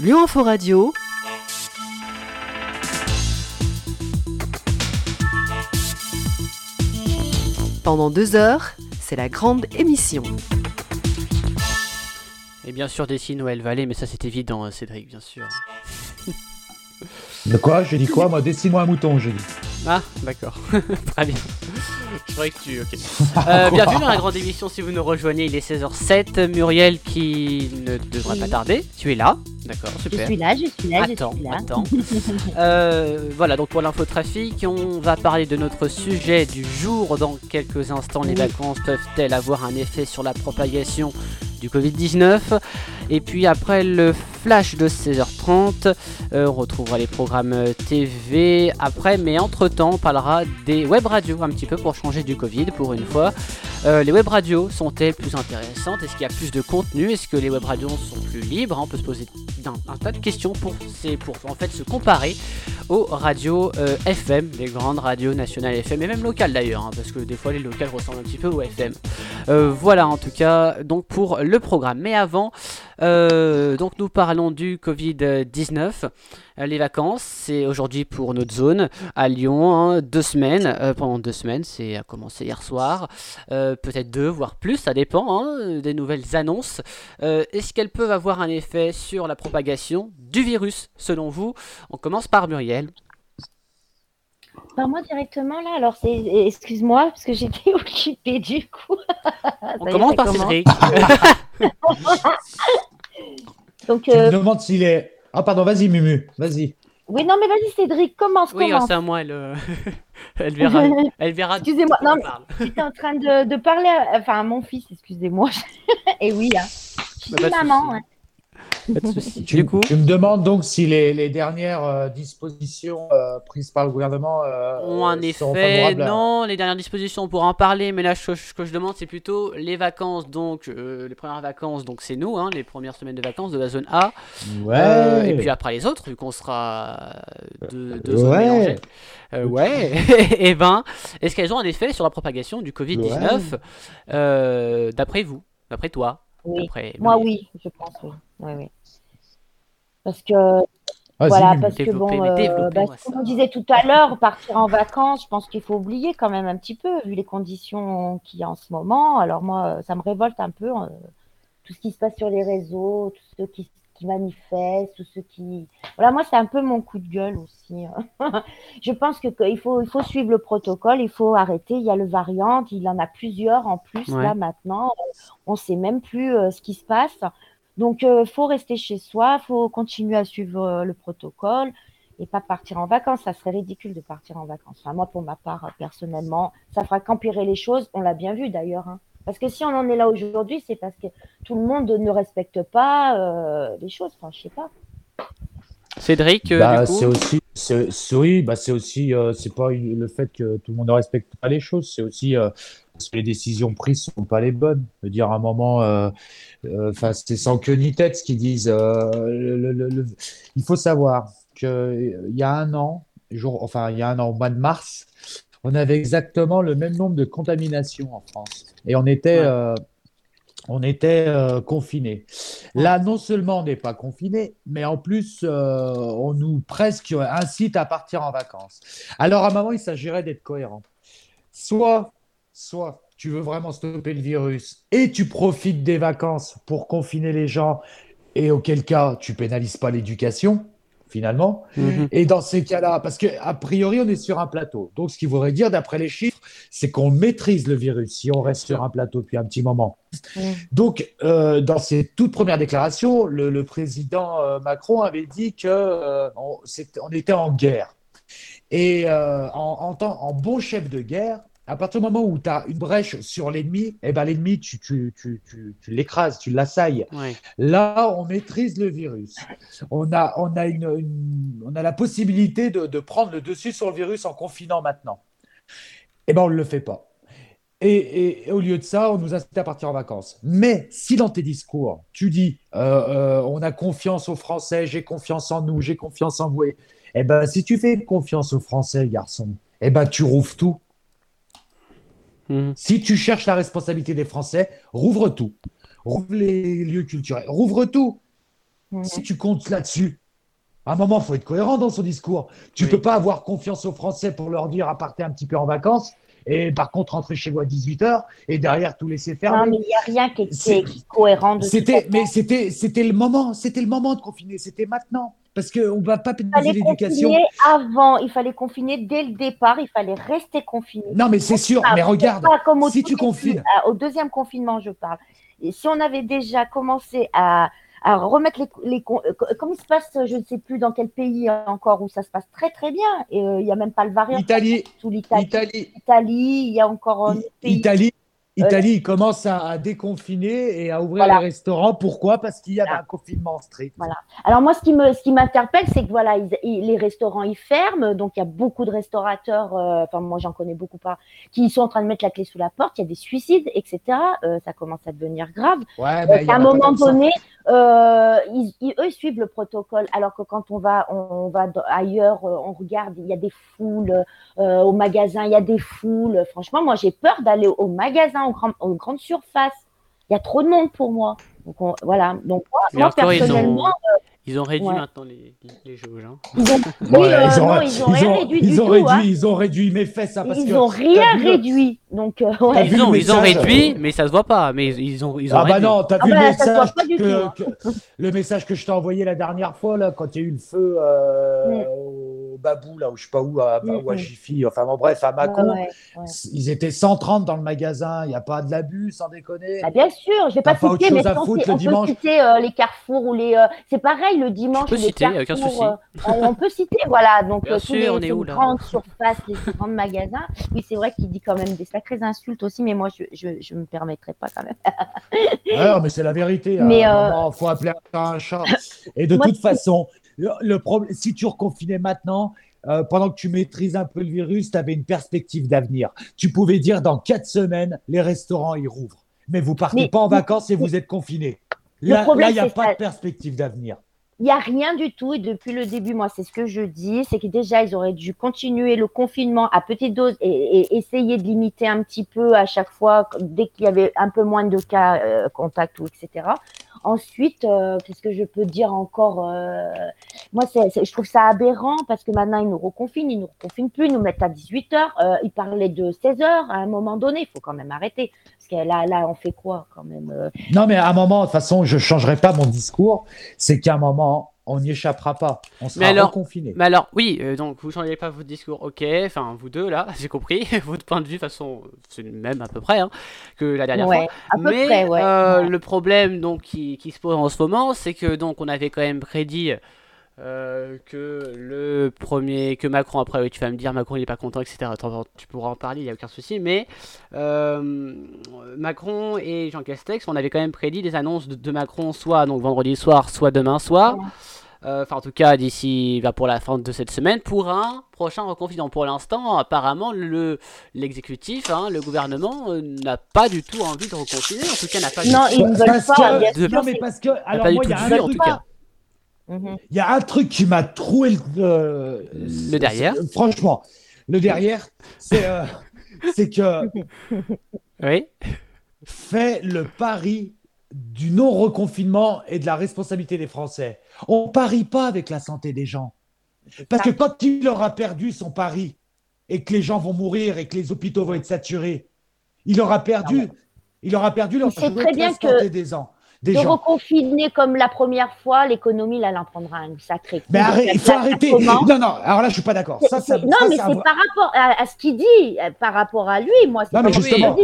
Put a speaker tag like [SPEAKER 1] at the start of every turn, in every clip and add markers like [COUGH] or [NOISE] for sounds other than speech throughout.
[SPEAKER 1] Lyon Info Radio. Pendant deux heures, c'est la grande émission.
[SPEAKER 2] Et bien sûr, des Noël Vallée, mais ça c'est évident, hein, Cédric, bien sûr.
[SPEAKER 3] De quoi? J'ai dit quoi Moi, dessine-moi un mouton, j'ai dit.
[SPEAKER 2] Ah, d'accord. [LAUGHS] Très bien. Je croyais que tu. Ok. [LAUGHS] Euh, bienvenue dans la grande émission. Si vous nous rejoignez, il est 16h07. Muriel, qui ne devrait pas tarder, tu es là. D'accord, super.
[SPEAKER 4] Je suis là, je suis là,
[SPEAKER 2] attends,
[SPEAKER 4] je suis là.
[SPEAKER 2] Attends. [LAUGHS] Euh, voilà, donc pour l'infotrafic, on va parler de notre sujet du jour dans quelques instants. Les vacances peuvent-elles avoir un effet sur la propagation du Covid-19 Et puis après le flash de 16h30, euh, on retrouvera les programmes TV après, mais entre-temps, on parlera des web radios un petit peu pour changer du Covid pour une fois. Euh, les web radios sont-elles plus intéressantes? Est-ce qu'il y a plus de contenu? Est-ce que les web radios sont plus libres? On peut se poser un, tas de questions pour, pour en fait se comparer aux radios euh, FM, les grandes radios nationales FM et même locales d'ailleurs, hein, parce que des fois les locales ressemblent un petit peu aux FM. Euh, voilà en tout cas donc pour le programme. Mais avant, donc nous parlons du Covid-19. Euh, les vacances, c'est aujourd'hui pour notre zone à Lyon, hein, deux semaines, euh, pendant deux semaines, c'est à commencer hier soir, euh, peut-être deux, voire plus, ça dépend hein, des nouvelles annonces. Est-ce qu'elles peuvent avoir un effet sur la propagation du virus, selon vous? On commence par Muriel.
[SPEAKER 4] Par moi directement là, alors c'est excuse-moi parce que j'étais [LAUGHS] occupée du coup.
[SPEAKER 2] On commence par Cédric. [LAUGHS] [LAUGHS]
[SPEAKER 3] Donc, tu me demandes s'il est ah, pardon, vas-y, Mumu, vas-y.
[SPEAKER 4] Oui, non, mais vas-y, Cédric, commence.
[SPEAKER 2] Oui,
[SPEAKER 4] commence.
[SPEAKER 2] c'est à moi, elle, euh, [LAUGHS] elle verra. [LAUGHS] Elle verra
[SPEAKER 4] excusez-moi, non, j'étais en train de, de parler, à, enfin, à mon fils, excusez-moi. [LAUGHS] Et oui, hein. je suis bah, maman. Hein. [LAUGHS]
[SPEAKER 3] Tu, du coup... tu, me demandes donc si les, les dernières euh, dispositions euh, prises par le gouvernement euh,
[SPEAKER 2] ont un effet. Non, les dernières dispositions, on pourra en parler, mais là, ce que je demande, c'est plutôt les vacances. Donc, les premières vacances, donc c'est nous, hein, les premières semaines de vacances de la zone A.
[SPEAKER 3] Ouais.
[SPEAKER 2] et puis après les autres, vu qu'on sera deux, deux zones mélangées. ouais. et [LAUGHS] ben, est-ce qu'elles ont un effet sur la propagation du Covid-19 d'après vous, d'après toi
[SPEAKER 4] oui. Moi, oui, je pense, oui. oui, oui. Parce que, voilà, parce que bon, euh, bah, comme on disait tout à l'heure, partir en vacances, je pense qu'il faut oublier quand même un petit peu, vu les conditions qu'il y a en ce moment. Alors moi, ça me révolte un peu, euh, tout ce qui se passe sur les réseaux, tout ce qui qui manifestent, tous ceux qui. Voilà, moi, c'est un peu mon coup de gueule aussi. Hein. [LAUGHS] je pense que qu'il faut, il faut suivre le protocole, il faut arrêter. Il y a le variant, il en a plusieurs en plus là maintenant. On ne sait même plus euh, ce qui se passe. Donc, il euh, faut rester chez soi, il faut continuer à suivre euh, le protocole et pas partir en vacances. Ça serait ridicule de partir en vacances. Enfin, moi, pour ma part, personnellement, ça fera qu'empirer les choses. On l'a bien vu d'ailleurs. Hein. Parce que si on en est là aujourd'hui, c'est parce que tout le monde ne respecte pas euh, les choses. Enfin, je sais pas.
[SPEAKER 2] Cédric, euh,
[SPEAKER 3] bah, c'est aussi, c'est, oui, bah, c'est aussi, euh, c'est pas le fait que tout le monde ne respecte pas les choses, c'est aussi parce que les décisions prises sont pas les bonnes. Je veux dire, à un moment, enfin, c'est sans queue ni tête ce qu'ils disent. il faut savoir qu'il y a un an, jour, enfin, il y a un an, au mois de mars, on avait exactement le même nombre de contaminations en France. Et on était, euh, on était euh, confinés. Là, non seulement on n'est pas confinés, mais en plus, euh, on nous presque incite à partir en vacances. Alors, à un moment, il s'agirait d'être cohérent. Soit, soit tu veux vraiment stopper le virus et tu profites des vacances pour confiner les gens, et auquel cas, tu pénalises pas l'éducation finalement. Mhm. Et dans ces cas-là, parce qu'a priori, on est sur un plateau. Donc, ce qui voudrait dire, d'après les chiffres, c'est qu'on maîtrise le virus si on reste sur un plateau depuis un petit moment. Donc, euh, dans ses toutes premières déclarations, le, président euh, Macron avait dit qu'on euh, on était en guerre. Et en, en bon chef de guerre, à partir du moment où tu as une brèche sur l'ennemi, eh ben, l'ennemi, tu, tu, tu, tu, l'écrases, tu l'assailles. Là, on maîtrise le virus. On a, on a, une, on a la possibilité de, de, prendre le dessus sur le virus en confinant maintenant. Eh ben, on ne le fait pas. Et, et, au lieu de ça, on nous incite à partir en vacances. Mais si dans tes discours, tu dis euh, euh, on a confiance aux Français, j'ai confiance en nous, j'ai confiance en vous, eh ben, si tu fais confiance aux Français, garçon, eh ben, tu rouvres tout Mhm. Si tu cherches la responsabilité des Français, rouvre tout. Rouvre les lieux culturels, rouvre tout. Si tu comptes là-dessus, à un moment, il faut être cohérent dans son discours. Tu ne peux pas avoir confiance aux Français pour leur dire à partir un petit peu en vacances et par contre rentrer chez vous à 18h et derrière tout laisser faire.
[SPEAKER 4] Non, mais il n'y a rien qui est, cohérent de
[SPEAKER 3] C'était, mais c'était, c'était le moment, c'était le moment de confiner, c'était maintenant. Parce qu'on ne va pas pénaliser l'éducation.
[SPEAKER 4] avant, il fallait confiner dès le départ, il fallait rester confiné.
[SPEAKER 3] Non, mais c'est sûr, mais regarde, si tu confines.
[SPEAKER 4] Au deuxième confinement, je parle. Et si on avait déjà commencé à, à remettre les, les euh, comme il se passe, je ne sais plus dans quel pays encore où ça se passe très très bien. Et euh, il n'y a même pas le variant.
[SPEAKER 3] Italie.
[SPEAKER 4] Italie. Italie. Il y a encore un
[SPEAKER 3] pays. Italie. Euh, Italie commence à, déconfiner et à ouvrir les restaurants. Pourquoi? Parce qu'il y a un confinement strict.
[SPEAKER 4] Voilà. Alors moi, ce qui me, ce qui m'interpelle, c'est que voilà, les restaurants ils ferment, donc il y a beaucoup de restaurateurs. Euh, enfin, moi, j'en connais beaucoup pas, qui sont en train de mettre la clé sous la porte. Il y a des suicides, etc. Euh, ça commence à devenir grave.
[SPEAKER 3] Ouais,
[SPEAKER 4] à un moment donné, ils, eux ils suivent le protocole, alors que quand on va, on, va ailleurs, on regarde, il y a des foules au magasin, il y a des foules. Franchement, moi, j'ai peur d'aller au magasin en, grande surface. Il y a trop de monde pour moi. Donc voilà. Donc moi, personnellement.
[SPEAKER 2] Ils ont réduit maintenant les, les jauges. Hein.
[SPEAKER 4] Ils ont, [LAUGHS] oui, euh, ils, ont, ils ont rien réduit
[SPEAKER 3] ils
[SPEAKER 4] du
[SPEAKER 3] ont
[SPEAKER 4] tout.
[SPEAKER 3] Réduit,
[SPEAKER 4] hein.
[SPEAKER 3] Ils ont réduit mes fesses. Ça, parce
[SPEAKER 4] ils n'ont rien réduit. Donc, euh, ouais.
[SPEAKER 2] ils, ont, ils ont réduit, mais ça se voit pas. Mais ils ont, ils ont
[SPEAKER 3] ah bah non, t'as
[SPEAKER 4] ah
[SPEAKER 3] vu
[SPEAKER 4] bah,
[SPEAKER 3] le, message
[SPEAKER 4] que,
[SPEAKER 3] tout, hein. que, le message que je t'ai envoyé la dernière fois, là, quand il y a eu le feu euh, mm. Babou, là, où je sais pas où, à, ou à Jiffy, enfin bon, bref, à Macon, ils étaient 130 dans le magasin, il n'y a pas de l'abus, sans déconner.
[SPEAKER 4] Ah, bien sûr, je vais pas citer, mais on, peut citer euh, les carrefours ou les. Euh, c'est pareil, le dimanche, les
[SPEAKER 2] citer, carrefours.
[SPEAKER 4] Euh, on peut citer, voilà, donc tous les, grandes surfaces, les grands magasins. Oui, c'est vrai qu'il dit quand même des sacrées insultes aussi, mais moi, je ne me permettrai pas quand même.
[SPEAKER 3] Alors, mais c'est la vérité. Il faut appeler un chat. Et de toute façon, le, problème, si tu reconfinais maintenant, euh, pendant que tu maîtrises un peu le virus, tu avais une perspective d'avenir. Tu pouvais dire dans quatre semaines, les restaurants ils rouvrent. Mais vous partez pas en vacances et vous êtes confinés. Là, il n'y a pas de perspective d'avenir.
[SPEAKER 4] Il n'y a rien du tout. Et depuis le début, moi, c'est ce que je dis, c'est que déjà, ils auraient dû continuer le confinement à petite dose et, essayer de limiter un petit peu à chaque fois, dès qu'il y avait un peu moins de cas euh, contact ou etc. Ensuite, euh, qu'est-ce que je peux dire encore euh, Moi, je trouve ça aberrant parce que maintenant, ils nous reconfinent, ils nous reconfinent plus, ils nous mettent à 18 heures. Euh, ils parlaient de 16 heures à un moment donné. Il faut quand même arrêter. Parce que là, là, on fait quoi quand même
[SPEAKER 3] Non, mais à un moment, de toute façon, je ne changerai pas mon discours. C'est qu'à un moment, on n'y échappera pas. On sera
[SPEAKER 2] mais alors,
[SPEAKER 3] reconfiné.
[SPEAKER 2] Mais alors, oui, euh, donc vous ne changez pas votre discours, ok, enfin vous deux là, [LAUGHS] j'ai compris. [LAUGHS] votre point de vue, de toute façon, c'est le même à peu près hein, que la dernière fois. mais euh, le problème donc qui, qui, se pose en ce moment, c'est que donc on avait quand même prédit. Euh, que le premier, que Macron, après oui, tu vas me dire Macron il est pas content, etc. tu pourras en parler, il n'y a aucun souci, mais Macron et Jean Castex, on avait quand même prédit des annonces de, Macron soit donc vendredi soir, soit demain soir. Euh, enfin en tout cas d'ici va pour la fin de cette semaine, pour un prochain reconfinement. Pour l'instant, apparemment, le l'exécutif, hein, le gouvernement euh, n'a pas du tout envie de reconfiner. En tout cas, n'a pas
[SPEAKER 4] non,
[SPEAKER 2] du
[SPEAKER 4] ils ne veulent pas.
[SPEAKER 3] De... Non, mais parce que alors moi, il y a un truc, Il y a un truc qui m'a troué le,
[SPEAKER 2] le derrière.
[SPEAKER 3] Franchement, le derrière, c'est [LAUGHS] c'est que
[SPEAKER 2] oui.
[SPEAKER 3] fait le pari du non-reconfinement et de la responsabilité des Français. On ne parie pas avec la santé des gens. Parce que quand il aura perdu son pari et que les gens vont mourir et que les hôpitaux vont être saturés, il aura perdu, il aura perdu leur
[SPEAKER 4] très bien
[SPEAKER 3] que des gens.
[SPEAKER 4] de reconfiner comme la première fois, l'économie, là, elle en prendra un sacré
[SPEAKER 3] Mais il faut arrêter. Non, non, alors là, je suis pas d'accord.
[SPEAKER 4] non, mais c'est par rapport à, ce qu'il dit, par rapport à lui. Moi, c'est
[SPEAKER 3] pas justement,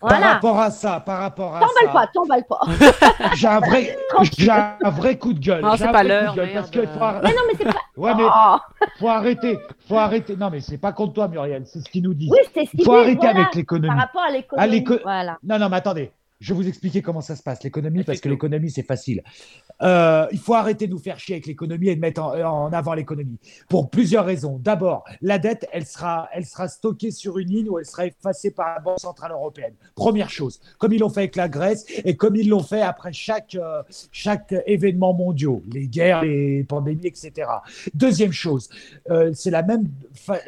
[SPEAKER 3] par rapport à ça, par rapport à
[SPEAKER 4] t'emballe pas, t'emballe pas. [LAUGHS]
[SPEAKER 3] j'ai un vrai, [LAUGHS] j'ai un vrai coup de gueule.
[SPEAKER 2] Non, c'est pas l'heure.
[SPEAKER 3] Parce que faut
[SPEAKER 4] Mais non, mais c'est pas.
[SPEAKER 3] Ouais, mais oh. faut arrêter, faut arrêter. Non, mais c'est pas contre toi, Muriel. C'est ce qu'il nous dit.
[SPEAKER 4] Oui, c'est ce
[SPEAKER 3] qu'il faut arrêter avec l'économie.
[SPEAKER 4] Par rapport à l'économie. Voilà.
[SPEAKER 3] Non, non, mais attendez. Je vais vous expliquer comment ça se passe, l'économie, parce que l'économie, c'est facile. Euh, il faut arrêter de nous faire chier avec l'économie et de mettre en, avant l'économie. Pour plusieurs raisons. D'abord, la dette, elle sera, elle sera stockée sur une île ou elle sera effacée par la Banque Centrale Européenne. Première chose, comme ils l'ont fait avec la Grèce et comme ils l'ont fait après chaque, euh, chaque événement mondial, les guerres, les pandémies, etc. Deuxième chose, euh, c'est la même,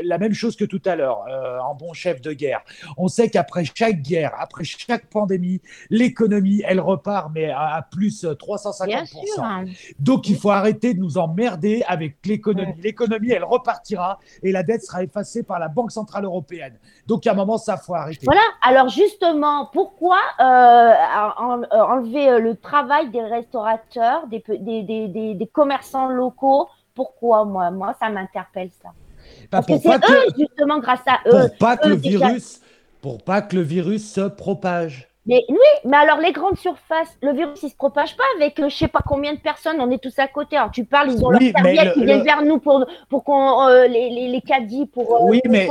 [SPEAKER 3] la même chose que tout à l'heure, en bon chef de guerre. On sait qu'après chaque guerre, après chaque pandémie, l'économie, elle repart, mais à, plus 350%. Donc, il faut arrêter de nous emmerder avec l'économie. L'économie, elle repartira et la dette sera effacée par la Banque Centrale Européenne. Donc, à un moment, ça faut arrêter.
[SPEAKER 4] Voilà. Alors, justement, pourquoi euh, enlever le travail des restaurateurs, des, des, des, des commerçants locaux? Pourquoi moi Moi, ça m'interpelle ça. Bah, Parce que c'est eux, justement, grâce à eux.
[SPEAKER 3] Pour pas que le virus, pour pas que le virus se propage.
[SPEAKER 4] Mais oui, mais alors les grandes surfaces, le virus il se propage pas avec je euh, je sais pas combien de personnes, on est tous à côté. Alors tu parles, ils ont oui, leur serviette, ils viennent vers nous pour pour qu'on euh, les, les, les, caddies pour euh, oui, mais...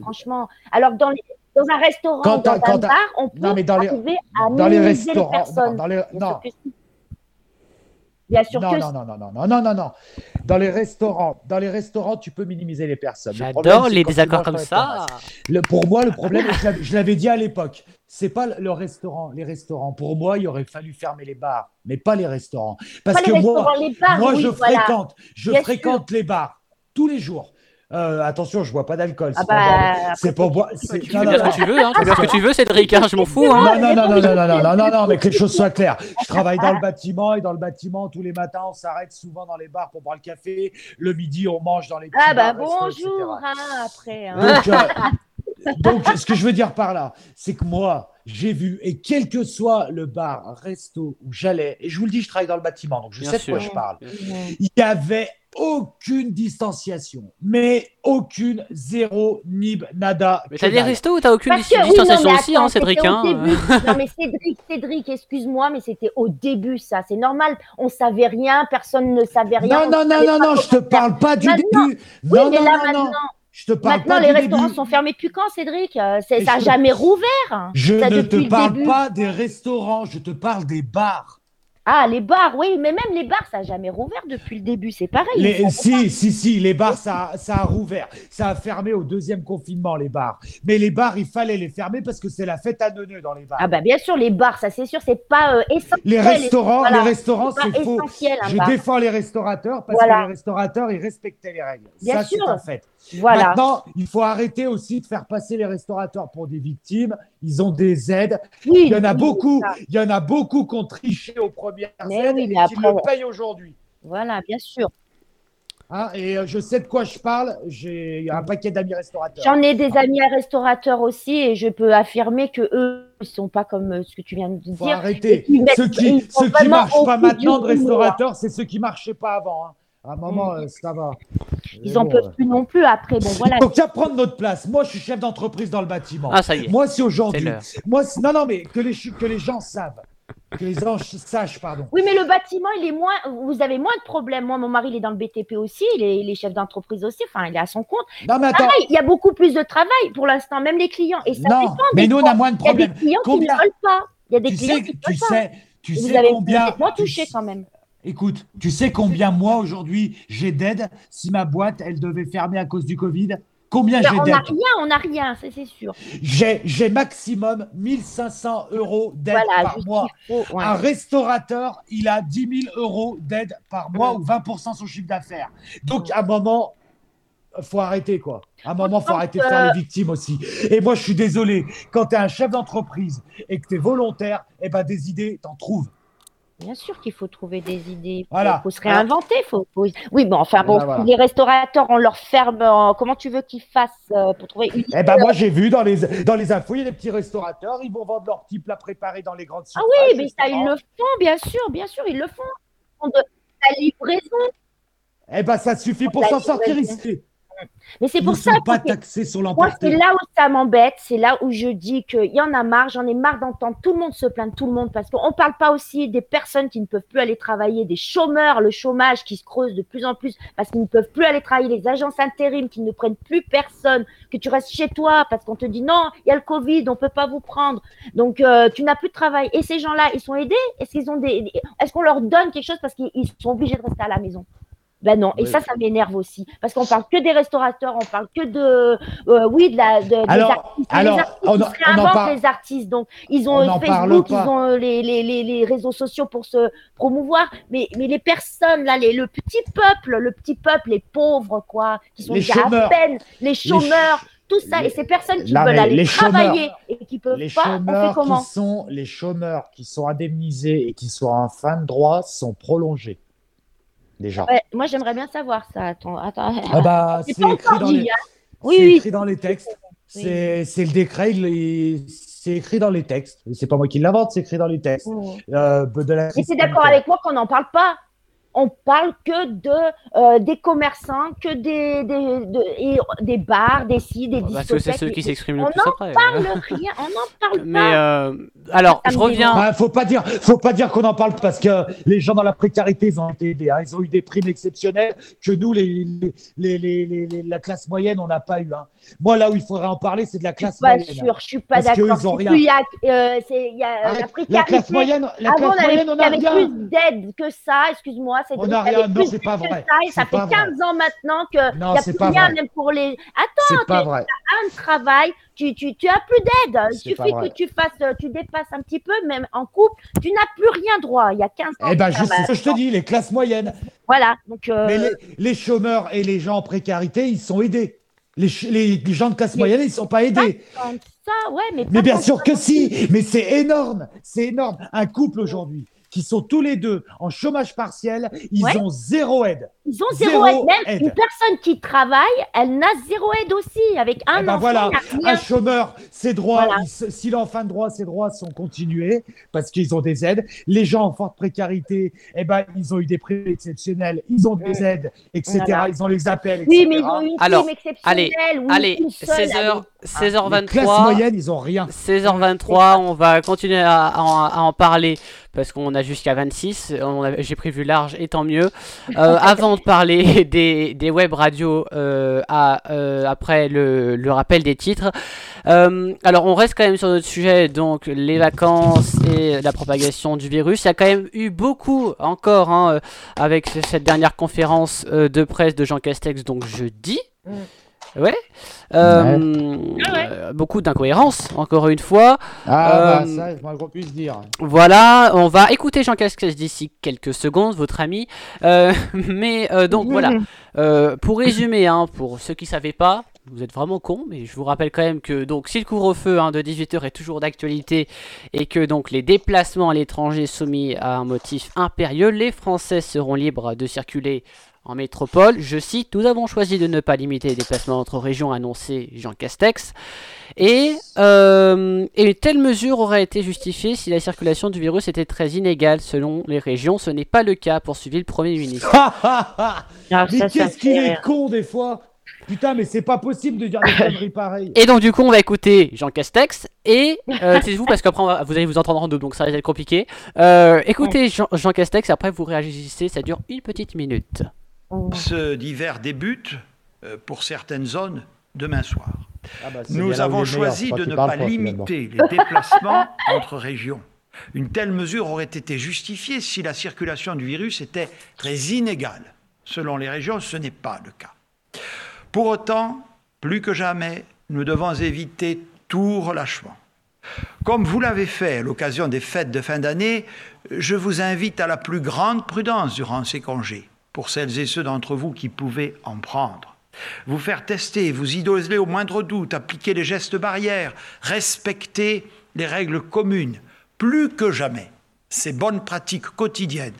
[SPEAKER 4] franchement. Alors dans les, dans un restaurant, dans un bar, on peut non, mais dans arriver les, à dans les restaurants, les personnes. Dans les, non,
[SPEAKER 3] Bien sûr non, non, non, non, non, non, non, non. Dans les restaurants, dans les restaurants, tu peux minimiser les personnes.
[SPEAKER 2] J'adore les désaccords comme ça.
[SPEAKER 3] Le, pour moi, le problème, je l'avais dit à l'époque, c'est pas le restaurant, les restaurants. Pour moi, il aurait fallu fermer les bars, mais pas les restaurants. Parce que moi, moi, je fréquente, je fréquente les bars tous les jours. Euh, attention, je bois pas d'alcool. C'est ah bah, pas boire.
[SPEAKER 2] Tu fais bien ce que tu veux, hein. Tu fais ce que tu veux, Cédric. Hein. Je m'en fous. Hein.
[SPEAKER 3] Non, non, non, non, non, non, non, non, non, mais que les choses soient claires. Je travaille dans le bâtiment et dans le bâtiment, tous les matins, on s'arrête souvent dans les bars pour boire le café. Le midi, on mange dans les petits
[SPEAKER 4] Ah bah bonjour, hein, après.
[SPEAKER 3] Donc, euh, donc, ce que je veux dire par là, c'est que moi, j'ai vu, et quel que soit le bar, resto où j'allais, et je vous le dis, je travaille dans le bâtiment, donc je sais de quoi je parle, il y avait aucune distanciation, mais aucune, zéro, nib, nada.
[SPEAKER 2] Mais t'as des restos où t'as aucune distanciation aussi, hein, Cédric hein [LAUGHS]
[SPEAKER 4] Non, mais Cédric, Cédric, excuse-moi, mais c'était au début, ça. C'est normal. On savait rien, personne ne savait rien.
[SPEAKER 3] Non, non, non, non, non, je te parle pas du début. Non, non, non, non. Je te parle
[SPEAKER 4] Maintenant, les restaurants sont fermés depuis quand, Cédric? Euh, Ça n'a jamais rouvert.
[SPEAKER 3] Je ne te parle pas des restaurants, je te parle des bars.
[SPEAKER 4] Ah, les bars, oui, mais même les bars, ça n'a jamais rouvert depuis le début, c'est pareil.
[SPEAKER 3] si, si, si, les bars, ça, ça a rouvert. Ça a fermé au deuxième confinement, les bars. Mais les bars, il fallait les fermer parce que c'est la fête à neuneux dans les bars.
[SPEAKER 4] Ah, bah bien sûr, les bars, ça c'est sûr, c'est pas euh, essentiel.
[SPEAKER 3] Les restaurants, les restaurants, c'est faux. Je défends les restaurateurs parce que les restaurateurs, ils respectaient les règles. ça, c'est un fait. Voilà. Maintenant, il faut arrêter aussi de faire passer les restaurateurs pour des victimes. Ils ont des aides. il y en a beaucoup. Il y en a beaucoup qui ont triché aux premières aides et qui le payent aujourd'hui.
[SPEAKER 4] Voilà, bien sûr.
[SPEAKER 3] Hein, et euh, je sais de quoi je parle. J'ai un paquet d'amis restaurateurs.
[SPEAKER 4] J'en ai des amis restaurateurs aussi, et je peux affirmer que eux, ils sont pas comme euh, ce que tu viens de dire. Faut
[SPEAKER 3] arrêter. ceux qui, ne marchent pas maintenant de restaurateurs, c'est ceux qui marchaient pas avant. Hein. À un moment, ça va.
[SPEAKER 4] Ils n'en peuvent plus non plus après. Bon, [LAUGHS] voilà.
[SPEAKER 3] Donc, à prendre notre place. Moi, je suis chef d'entreprise dans le bâtiment.
[SPEAKER 2] Ah, ça y est.
[SPEAKER 3] Moi, c'est aujourd'hui. Moi, non, non, mais que les, que les gens savent. Que les gens sachent, pardon.
[SPEAKER 4] Oui, mais le bâtiment, il est moins. Vous avez moins de problèmes. Moi, mon mari, il est dans le BTP aussi. Il est, chef d'entreprise aussi. Enfin, il est à son compte.
[SPEAKER 3] Non, mais attends.
[SPEAKER 4] il y a beaucoup plus de travail pour l'instant, même les clients. Et ça
[SPEAKER 3] non, mais nous, on a moins de problèmes.
[SPEAKER 4] Il y a des clients qui ne veulent pas. Il y a des clients qui ne veulent
[SPEAKER 3] pas. Sais, tu sais, avez combien.
[SPEAKER 4] Moins touché quand même.
[SPEAKER 3] Écoute, tu sais combien moi aujourd'hui j'ai d'aide si ma boîte elle devait fermer à cause du Covid? Combien j'ai d'aide On
[SPEAKER 4] n'a rien, on n'a rien, c'est sûr.
[SPEAKER 3] J'ai maximum 1500 euros d'aide par mois. Un restaurateur, il a 10 000 euros d'aide par mois ou 20% son chiffre d'affaires. Donc à un moment, faut arrêter quoi. À un moment, faut arrêter de faire les victimes aussi. Et moi, je suis désolé. Quand tu es un chef d'entreprise et que tu es volontaire, eh ben, des idées, t'en trouves.
[SPEAKER 4] Bien sûr qu'il faut trouver des idées. Il faut, se réinventer. Faut, Oui, bon, enfin, bon, les restaurateurs, on leur ferme. Comment tu veux qu'ils fassent euh, pour trouver une.
[SPEAKER 3] Eh ben, moi, j'ai vu dans les, dans les infos, il y a des petits restaurateurs, ils vont vendre leurs petits plats préparés dans les grandes surfaces.
[SPEAKER 4] Ah oui, mais ça, ils le font, bien sûr, bien sûr, ils le font. Ils font de la livraison.
[SPEAKER 3] Eh ben, ça suffit pour s'en sortir ici.
[SPEAKER 4] Mais c'est pour ça
[SPEAKER 3] pas taxés sur
[SPEAKER 4] Moi, c'est là où ça m'embête, c'est là où je dis qu'il y en a marre, j'en ai marre d'entendre tout le monde se plaindre, tout le monde, parce qu'on ne parle pas aussi des personnes qui ne peuvent plus aller travailler, des chômeurs, le chômage qui se creuse de plus en plus parce qu'ils ne peuvent plus aller travailler, les agences intérim qui ne prennent plus personne, que tu restes chez toi parce qu'on te dit non, il y a le Covid, on ne peut pas vous prendre. Donc, euh, tu n'as plus de travail. Et ces gens-là, ils sont aidés? Est-ce qu'ils ont des... Est-ce qu'on leur donne quelque chose parce qu'ils sont obligés de rester à la maison? Ben non, et ça, ça m'énerve aussi. Parce qu'on parle que des restaurateurs, on parle que de, euh, oui, de la, de, des artistes.
[SPEAKER 3] Alors, les
[SPEAKER 4] artistes, on, parle... les artistes. Donc, ils ont Facebook, ils ont euh, les, les, les, les, réseaux sociaux pour se promouvoir. Mais, mais les personnes, là, les, le petit peuple, le petit peuple, les pauvres, quoi, qui sont déjà à peine, les chômeurs, tout ça. Et ces personnes qui veulent aller travailler et qui peuvent
[SPEAKER 3] les
[SPEAKER 4] pas, on fait comment
[SPEAKER 3] qui sont, Les chômeurs qui sont indemnisés et qui sont en fin de droit sont prolongés. Déjà.
[SPEAKER 4] moi, j'aimerais bien savoir ça. Attends, attends.
[SPEAKER 3] Ah bah, [LAUGHS] c'est écrit, dans les... Hein. oui, oui. écrit dans les textes. C'est le décret, c'est écrit dans les textes. C'est pas moi qui l'invente, c'est écrit dans les textes.
[SPEAKER 4] Euh, de Et c'est d'accord avec moi qu'on n'en parle pas on parle que de euh, des commerçants, que des des, des bars, des sites, des discothèques. Parce que
[SPEAKER 2] c'est ceux qui s'expriment le
[SPEAKER 4] plus
[SPEAKER 2] après.
[SPEAKER 4] On n'en parle rien, on n'en parle [LAUGHS]
[SPEAKER 2] Mais pas. Euh, alors, je reviens.
[SPEAKER 3] Bah, faut pas dire, faut pas dire qu'on en parle parce que les gens dans la précarité, ils ont été aidés. Hein. Ils ont eu des primes exceptionnelles que nous, les, les, les, la classe moyenne, on n'a pas eu. Hein. Moi, là où il faudrait en parler, c'est de la classe moyenne.
[SPEAKER 4] Je suis pas sûr, je suis pas d'accord. Il y a, euh, y a la précarité. La classe moyenne,
[SPEAKER 3] la classe moyenne, on a
[SPEAKER 4] avait plus d'aide que ça. Excuse-moi,
[SPEAKER 3] on a rien. Non, c'est pas vrai.
[SPEAKER 4] Ça, ça fait 15 ans maintenant que
[SPEAKER 3] non,
[SPEAKER 4] il n'y a plus rien même pour les. Attends,
[SPEAKER 3] tu as un
[SPEAKER 4] travail, tu, tu, tu as plus d'aide. Il suffit que tu fasses, tu dépasses un petit peu, même en couple, tu n'as plus rien droit. Il y a 15 ans.
[SPEAKER 3] Eh ben, juste ce que je te dis, les classes moyennes.
[SPEAKER 4] Voilà. Donc, euh,
[SPEAKER 3] Mais les, chômeurs et les gens en précarité, ils sont aidés. Les, les, gens de classe moyenne, ils ne sont pas aidés.
[SPEAKER 4] Ça, ouais, mais,
[SPEAKER 3] mais bien sûr que si, mais c'est énorme, c'est énorme. Un couple aujourd'hui, qui sont tous les deux en chômage partiel, ils ont zéro aide.
[SPEAKER 4] Ils ont zéro, aide. Même une personne qui travaille, elle n'a zéro aide aussi. Avec un eh ben enfant,
[SPEAKER 3] voilà, un chômeur, ses droits, s'il est en fin de droit, ses droits sont continués parce qu'ils ont des aides. Les gens en forte précarité, eh ben, ils ont eu des prix exceptionnels, ils ont des aides, etc. Ils ont les appels,
[SPEAKER 4] Oui, mais ils ont une prime exceptionnelle.
[SPEAKER 2] Allez, allez 16h, 16h23.
[SPEAKER 3] moyenne, ils ont rien.
[SPEAKER 2] 16h23, on va continuer à en parler parce qu'on a jusqu'à 26. J'ai prévu large et tant mieux. Euh, [LAUGHS] avant de parler [LAUGHS] des, des web radios euh, à, euh, après le, le, rappel des titres, alors on reste quand même sur notre sujet, donc les vacances et la propagation du virus. Il y a quand même eu beaucoup encore hein, avec cette dernière conférence de presse de Jean Castex, donc jeudi. Ouais. Euh, euh, beaucoup d'incohérences, encore une fois.
[SPEAKER 3] Ah, bah, euh, ça, qu'on puisse dire.
[SPEAKER 2] Voilà, on va écouter Jean Casques d'ici quelques secondes, votre ami. [LAUGHS] mais donc voilà, [LAUGHS] pour résumer, hein, pour ceux qui ne savaient pas, vous êtes vraiment con, mais je vous rappelle quand même que donc si le couvre-feu hein, de 18h est toujours d'actualité et que donc les déplacements à l'étranger soumis à un motif impérieux, les Français seront libres de circuler en métropole. Je cite, nous avons choisi de ne pas limiter les déplacements entre régions, annoncé Jean Castex. Et, euh, et, une telle mesure aurait été justifiée si la circulation du virus était très inégale selon les régions. Ce n'est pas le cas, poursuivit le Premier ministre.
[SPEAKER 3] Ah, mais qu'est-ce qu'il est con des fois Putain, mais c'est pas possible de dire des conneries pareilles.
[SPEAKER 2] Et donc, du coup, on va écouter Jean Castex. Et euh, c'est vous, parce qu'après, vous allez vous entendre en deux, donc ça va être compliqué. Euh, écoutez Jean, Jean Castex, après vous réagissez, ça dure une petite minute.
[SPEAKER 5] Ce d'hiver débute euh, pour certaines zones demain soir. Ah bah, Nous avons choisi de ne pas limiter les déplacements [LAUGHS] entre régions. Une telle mesure aurait été justifiée si la circulation du virus était très inégale. Selon les régions, ce n'est pas le cas. Pour autant, plus que jamais, nous devons éviter tout relâchement. Comme vous l'avez fait à l'occasion des fêtes de fin d'année, je vous invite à la plus grande prudence durant ces congés pour celles et ceux d'entre vous qui pouvaient en prendre. Vous faire tester, vous idoler au moindre doute, appliquer les gestes barrières, respecter les règles communes. Plus que jamais, ces bonnes pratiques quotidiennes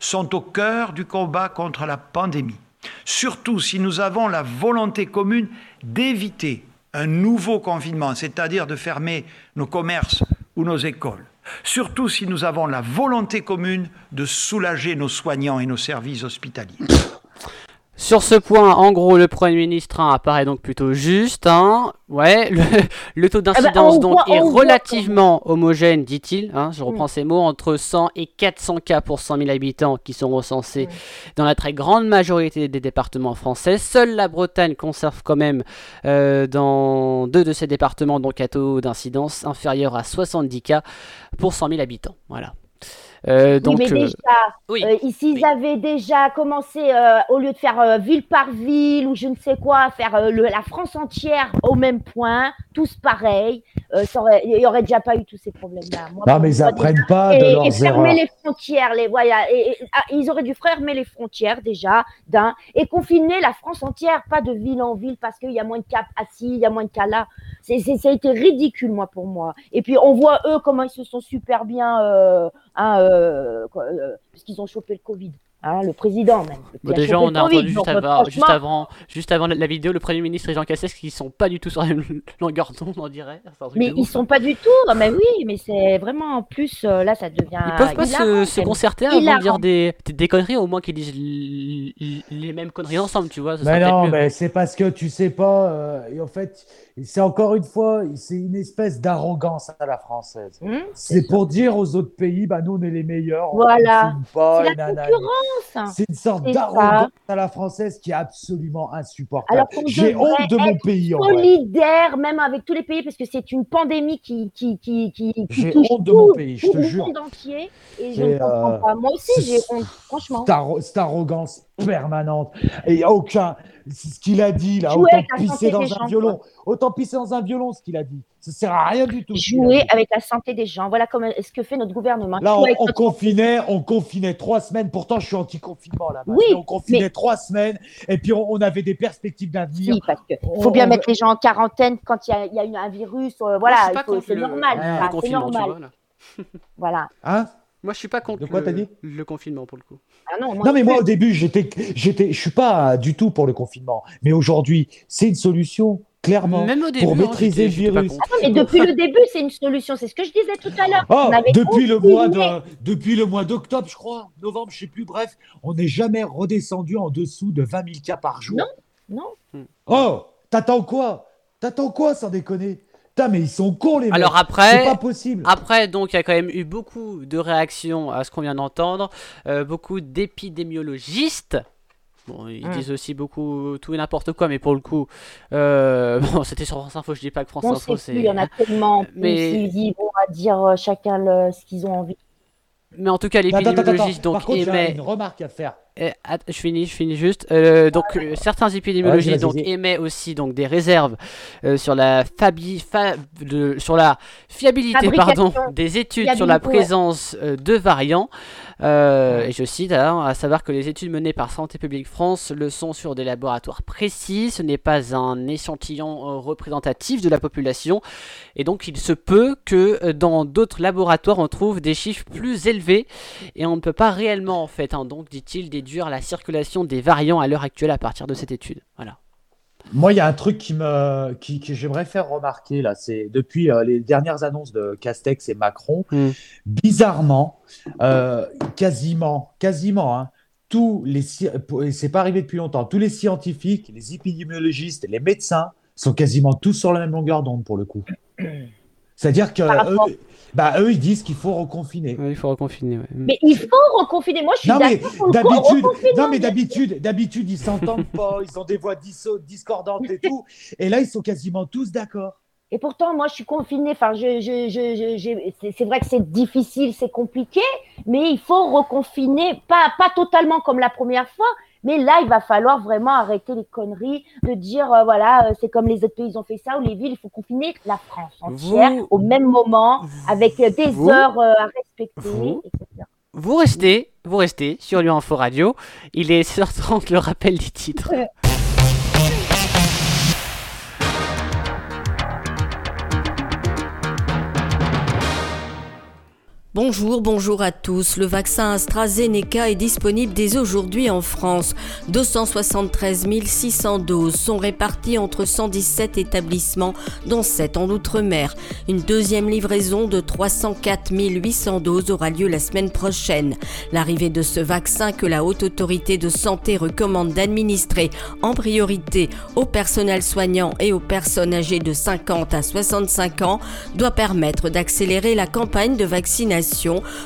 [SPEAKER 5] sont au cœur du combat contre la pandémie. Surtout si nous avons la volonté commune d'éviter un nouveau confinement, c'est-à-dire de fermer nos commerces ou nos écoles surtout si nous avons la volonté commune de soulager nos soignants et nos services hospitaliers.
[SPEAKER 2] Sur ce point, en gros, le Premier ministre hein, apparaît donc plutôt juste. Hein. Ouais, le, [LAUGHS] taux d'incidence eh ben, donc est relativement homogène, dit-il. Hein, je reprends mm. ces mots, entre 100 et 400 cas pour 100 000 habitants qui sont recensés dans la très grande majorité des départements français. Seule la Bretagne conserve quand même euh, dans deux de ces départements donc un taux d'incidence inférieur à 70 cas pour 100 000 habitants. Voilà.
[SPEAKER 4] Euh, donc, oui, mais déjà, oui, s'ils avaient déjà commencé, au lieu de faire ville par ville ou je ne sais quoi, faire la France entière au même point, tous pareils, il n'y aurait déjà pas eu tous ces problèmes-là.
[SPEAKER 3] Non, mais ils n'apprennent pas de leurs
[SPEAKER 4] et fermer les frontières, les, voilà, et, ah, ils auraient dû fermer les frontières déjà, d'un, et confiner la France entière, pas de ville en ville parce qu'il y a moins de cas assis, il y a moins de cas là. C'est, ça a été ridicule, moi, pour moi. Et puis, on voit, eux, comment ils se sont super bien, euh, hein, euh, euh, parce qu'ils ont chopé le Covid. Hein, le président même.
[SPEAKER 2] déjà, on a entendu juste, avant, juste, avant, la vidéo le Premier ministre et Jean Castex qui sont pas du tout sur la même [LAUGHS] longueur d'onde, on dirait.
[SPEAKER 4] Mais ils sont pas du tout, mais oui, mais c'est vraiment en plus, euh, là ça devient.
[SPEAKER 2] Ils peuvent pas se, concerter avant de dire des, des, conneries, au moins qu'ils disent les mêmes conneries ensemble, tu vois.
[SPEAKER 3] mais non, mais c'est parce que tu sais pas, euh, et en fait c'est encore une fois, c'est une espèce d'arrogance à la française. Hum, c'est pour dire aux autres pays, bah nous on est les meilleurs.
[SPEAKER 4] Voilà. C'est la concurrence.
[SPEAKER 3] C'est une sorte d'arrogance à la française qui est absolument insupportable. J'ai honte de mon pays.
[SPEAKER 4] Solidaire même avec tous les pays parce que c'est une pandémie qui qui qui qui,
[SPEAKER 3] J'ai honte de mon pays, je te jure.
[SPEAKER 4] Le monde entier et je ne comprends euh, pas. Moi aussi j'ai honte, franchement.
[SPEAKER 3] Cette arrogance permanente et aucun ce qu'il a dit là, autant pisser dans un violon, autant pisser dans un violon ce qu'il a dit. Ça sert à rien du tout.
[SPEAKER 4] Jouer avec la santé des gens. Voilà comment ce que fait notre gouvernement.
[SPEAKER 3] Là, on, confinait, on confinait trois semaines. Pourtant, je suis anti-confinement là.
[SPEAKER 4] Oui,
[SPEAKER 3] on confinait trois semaines et puis on, avait des perspectives d'avenir.
[SPEAKER 4] Oui, parce qu'il faut bien mettre les gens en quarantaine quand il y a, y a un virus. Euh, voilà, c'est normal. c'est normal. voilà.
[SPEAKER 3] Hein?
[SPEAKER 2] Moi, je suis pas contre quoi, le, dit le confinement pour le coup.
[SPEAKER 3] Ah non, non mais moi au début, j'étais, j'étais, je suis pas du tout pour le confinement. Mais aujourd'hui, c'est une solution clairement Même au début, pour hein, maîtriser le virus.
[SPEAKER 4] Ah non, mais depuis le début, c'est une solution. C'est ce que je disais tout à l'heure.
[SPEAKER 3] Oh, depuis le mois de, depuis le mois d'octobre, je crois, novembre, je sais plus. Bref, on n'est jamais redescendu en dessous de 20 000 cas par jour.
[SPEAKER 4] Non, non.
[SPEAKER 3] Oh, t'attends quoi? T'attends quoi, sans déconner? Putain, mais ils sont cons les mecs.
[SPEAKER 2] Alors après,
[SPEAKER 3] c'est pas possible.
[SPEAKER 2] Après, donc, il y a quand même eu beaucoup de réactions à ce qu'on vient d'entendre. Euh, beaucoup d'épidémiologistes. Bon, ils hmm. disent aussi beaucoup tout et n'importe quoi, mais pour le coup, euh, [LAUGHS] bon, c'était sur France Info. Je dis pas que France Info, c'est.
[SPEAKER 4] Il y en a tellement. [LAUGHS] Mais ils vont à dire euh, chacun ce qu'ils ont envie.
[SPEAKER 2] Mais en tout cas, l'épidémiologiste donc
[SPEAKER 3] Par contre, émet. une remarque à faire.
[SPEAKER 2] Eh, je finis, je finis juste. Euh, donc euh, certains épidémiologistes donc émettent aussi donc des réserves euh, sur la fabi, sur la fiabilité pardon des études sur la présence de variants. et je cite à savoir que les études menées par Santé publique France le sont sur des laboratoires précis. Ce n'est pas un échantillon représentatif de la population. Et donc il se peut que dans d'autres laboratoires on trouve des chiffres plus élevés et on ne peut pas réellement en fait. Hein, donc dit-il des la circulation des variants à l'heure actuelle à partir de cette étude. Voilà.
[SPEAKER 3] Moi, il y a un truc qui me, qui, que j'aimerais faire remarquer là, c'est depuis euh, les dernières annonces de Castex et Macron, hmm. bizarrement, euh, quasiment, quasiment, hein, tous les, c'est pas arrivé depuis longtemps, tous les scientifiques, les épidémiologistes, les médecins sont quasiment tous sur la même longueur d'onde pour le coup. [CLEARS THROAT] C'est-à-dire que bah, eux, ils disent qu'il faut reconfiner.
[SPEAKER 2] il faut reconfiner.
[SPEAKER 4] Mais il faut reconfiner. Moi, je suis
[SPEAKER 3] d'accord. D'habitude, non, mais d'habitude, d'habitude, ils s'entendent pas. Ils ont des voix discordantes et tout. Et là, ils sont quasiment tous d'accord.
[SPEAKER 4] Et pourtant, moi, je suis confinée. Enfin, je, je, c'est vrai que c'est difficile, c'est compliqué, mais il faut reconfiner, pas, pas totalement comme la première fois, mais là, il va falloir vraiment arrêter les conneries de dire, euh, voilà, euh, c'est comme les autres pays, ils ont fait ça, ou les villes, il faut confiner la France entière au même moment, avec euh, des heures à respecter, etc.
[SPEAKER 2] Vous restez, vous restez sur Lyon Info Radio. Il est 6h30, le rappel des titres. [LAUGHS]
[SPEAKER 6] Bonjour, bonjour à tous. Le vaccin AstraZeneca est disponible dès aujourd'hui en France. 273 600 doses sont réparties entre 117 établissements, dont 7 en Outre-mer. Une deuxième livraison de 304 800 doses aura lieu la semaine prochaine. L'arrivée de ce vaccin que la Haute Autorité de Santé recommande d'administrer en priorité au personnel soignant et aux personnes âgées de 50 à 65 ans doit permettre d'accélérer la campagne de vaccination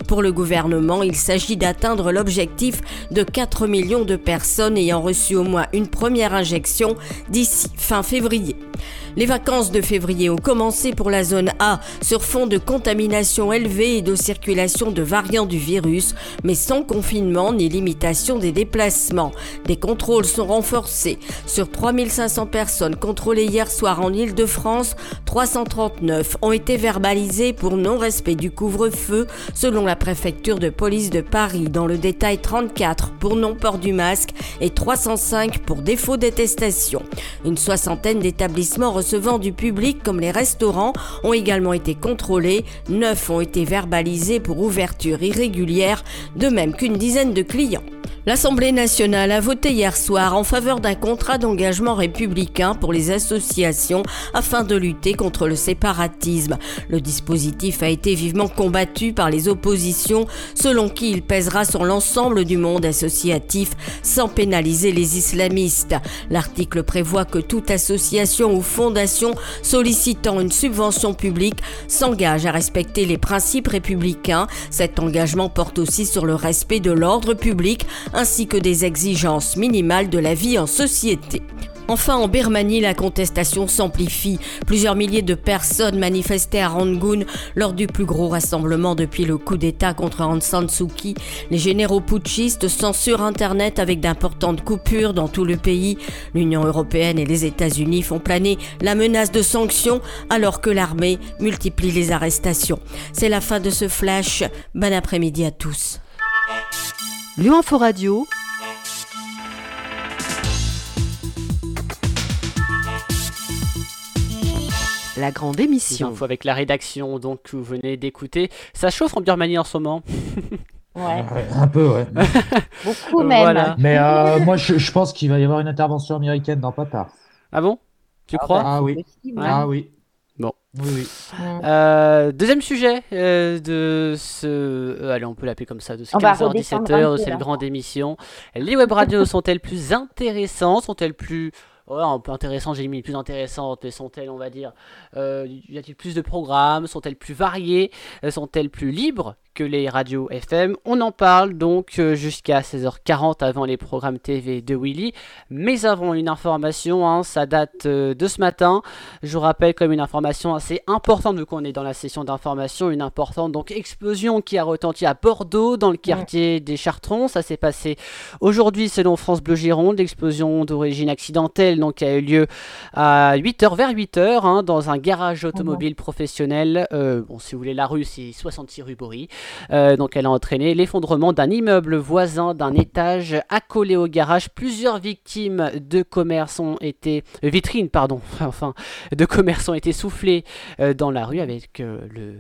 [SPEAKER 6] Pour le gouvernement, il s'agit d'atteindre l'objectif de 4 millions de personnes ayant reçu au moins une première injection d'ici fin février. Les vacances de février ont commencé pour la zone A sur fond de contamination élevée et de circulation de variants du virus, mais sans confinement ni limitation des déplacements. Des contrôles sont renforcés. Sur 3500 personnes contrôlées hier soir en Ile-de-France, 339 ont été verbalisées pour non-respect du couvre-feu, selon la préfecture de police de Paris. Dans le détail, 34 pour non-port du masque et 305 pour défaut d'attestation. Une soixantaine d'établissements recevant du public comme les restaurants ont également été contrôlés. Neuf ont été verbalisés pour ouverture irrégulière, de même qu'une dizaine de clients. L'Assemblée nationale a voté hier soir en faveur d'un contrat d'engagement républicain pour les associations afin de lutter contre le séparatisme. Le dispositif a été vivement combattu les oppositions selon qui il pèsera sur l'ensemble du monde associatif sans pénaliser les islamistes. L'article prévoit que toute association ou fondation sollicitant une subvention publique s'engage à respecter les principes républicains. Cet engagement porte aussi sur le respect de l'ordre public ainsi que des exigences minimales de la vie en société. Enfin, en Birmanie, la contestation s'amplifie. Plusieurs milliers de personnes manifestaient à Rangoon lors du plus gros rassemblement depuis le coup d'État contre Aung San Suu Kyi. Les généraux putschistes censurent Internet avec d'importantes coupures dans tout le pays. L'Union européenne et les États-Unis font planer la menace de sanctions alors que l'armée multiplie les arrestations. C'est la fin de ce flash. Bon après-midi à tous.
[SPEAKER 1] Lyon Radio. La grande émission.
[SPEAKER 2] Avec la rédaction donc que vous venez d'écouter. Ça chauffe en Birmanie en ce moment. [LAUGHS]
[SPEAKER 4] Ouais.
[SPEAKER 3] un peu, ouais. [LAUGHS]
[SPEAKER 4] Beaucoup même.
[SPEAKER 3] Mais euh, moi, je, pense qu'il va y avoir une intervention américaine dans pas tard.
[SPEAKER 2] Ah bon? Tu ah crois?
[SPEAKER 3] Ah oui. Ah oui.
[SPEAKER 2] Bon.
[SPEAKER 3] Oui, oui.
[SPEAKER 2] Euh, deuxième sujet euh, de ce. Euh, allez, on peut l'appeler comme ça, de ce 15h-17h, de cette grande émission. Les web radios sont-elles plus intéressantes? Sont-elles plus ouais, un peu intéressantes, j'ai mis plus intéressantes, mais sont-elles, on va dire, y a-t-il plus de programmes Sont-elles plus variées Sont-elles plus libres que les radios FM. On en parle donc euh, jusqu'à 16h40 avant les programmes TV de Willy. Mais avant une information, hein, ça date euh, de ce matin. Je vous rappelle comme une information assez importante vu qu'on est dans la session d'information, une importante donc explosion qui a retenti à Bordeaux dans le quartier des Chartrons. Ça s'est passé aujourd'hui selon France Bleu Gironde. L'explosion d'origine accidentelle donc a eu lieu à 8h vers 8h hein, dans un garage automobile professionnel. Euh, bon si vous voulez la rue c'est 66 rue Bory. Euh, donc elle a entraîné l'effondrement d'un immeuble voisin d'un étage accolé au garage. Plusieurs victimes de commerce ont été euh, vitrines pardon, [LAUGHS] enfin de commerce ont été soufflées dans la rue avec le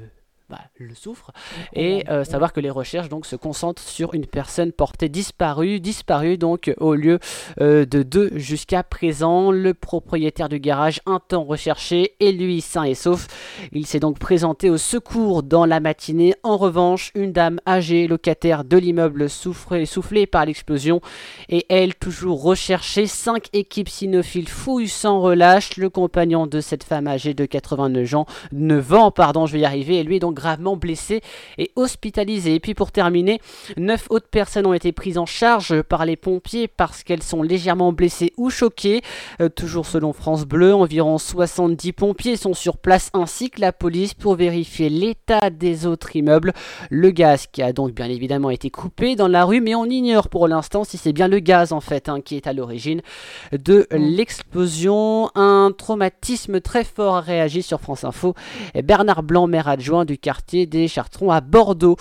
[SPEAKER 2] bah, le souffre, et euh, savoir que les recherches donc se concentrent sur une personne portée disparue, disparue donc au lieu euh, de deux jusqu'à présent. Le propriétaire du garage, un temps recherché, et lui sain et sauf. Il s'est donc présenté au secours dans la matinée. En revanche, une dame âgée, locataire de l'immeuble, soufflée par l'explosion, et elle toujours recherchée. Cinq équipes cynophiles fouillent sans relâche. Le compagnon de cette femme âgée de 89 ans, 9 ans, pardon, je vais y arriver, et lui donc gravement blessé et hospitalisé. Et puis pour terminer, 9 autres personnes ont été prises en charge par les pompiers parce qu'elles sont légèrement blessées ou choquées. Euh, toujours selon France Bleu, environ 70 pompiers sont sur place ainsi que la police pour vérifier l'état des autres immeubles. Le gaz qui a donc bien évidemment été coupé dans la rue, mais on ignore pour l'instant si c'est bien le gaz en fait hein, qui est à l'origine de l'explosion. Un traumatisme très fort a réagi sur France Info. Bernard Blanc, maire adjoint du quartier des Chartrons à Bordeaux.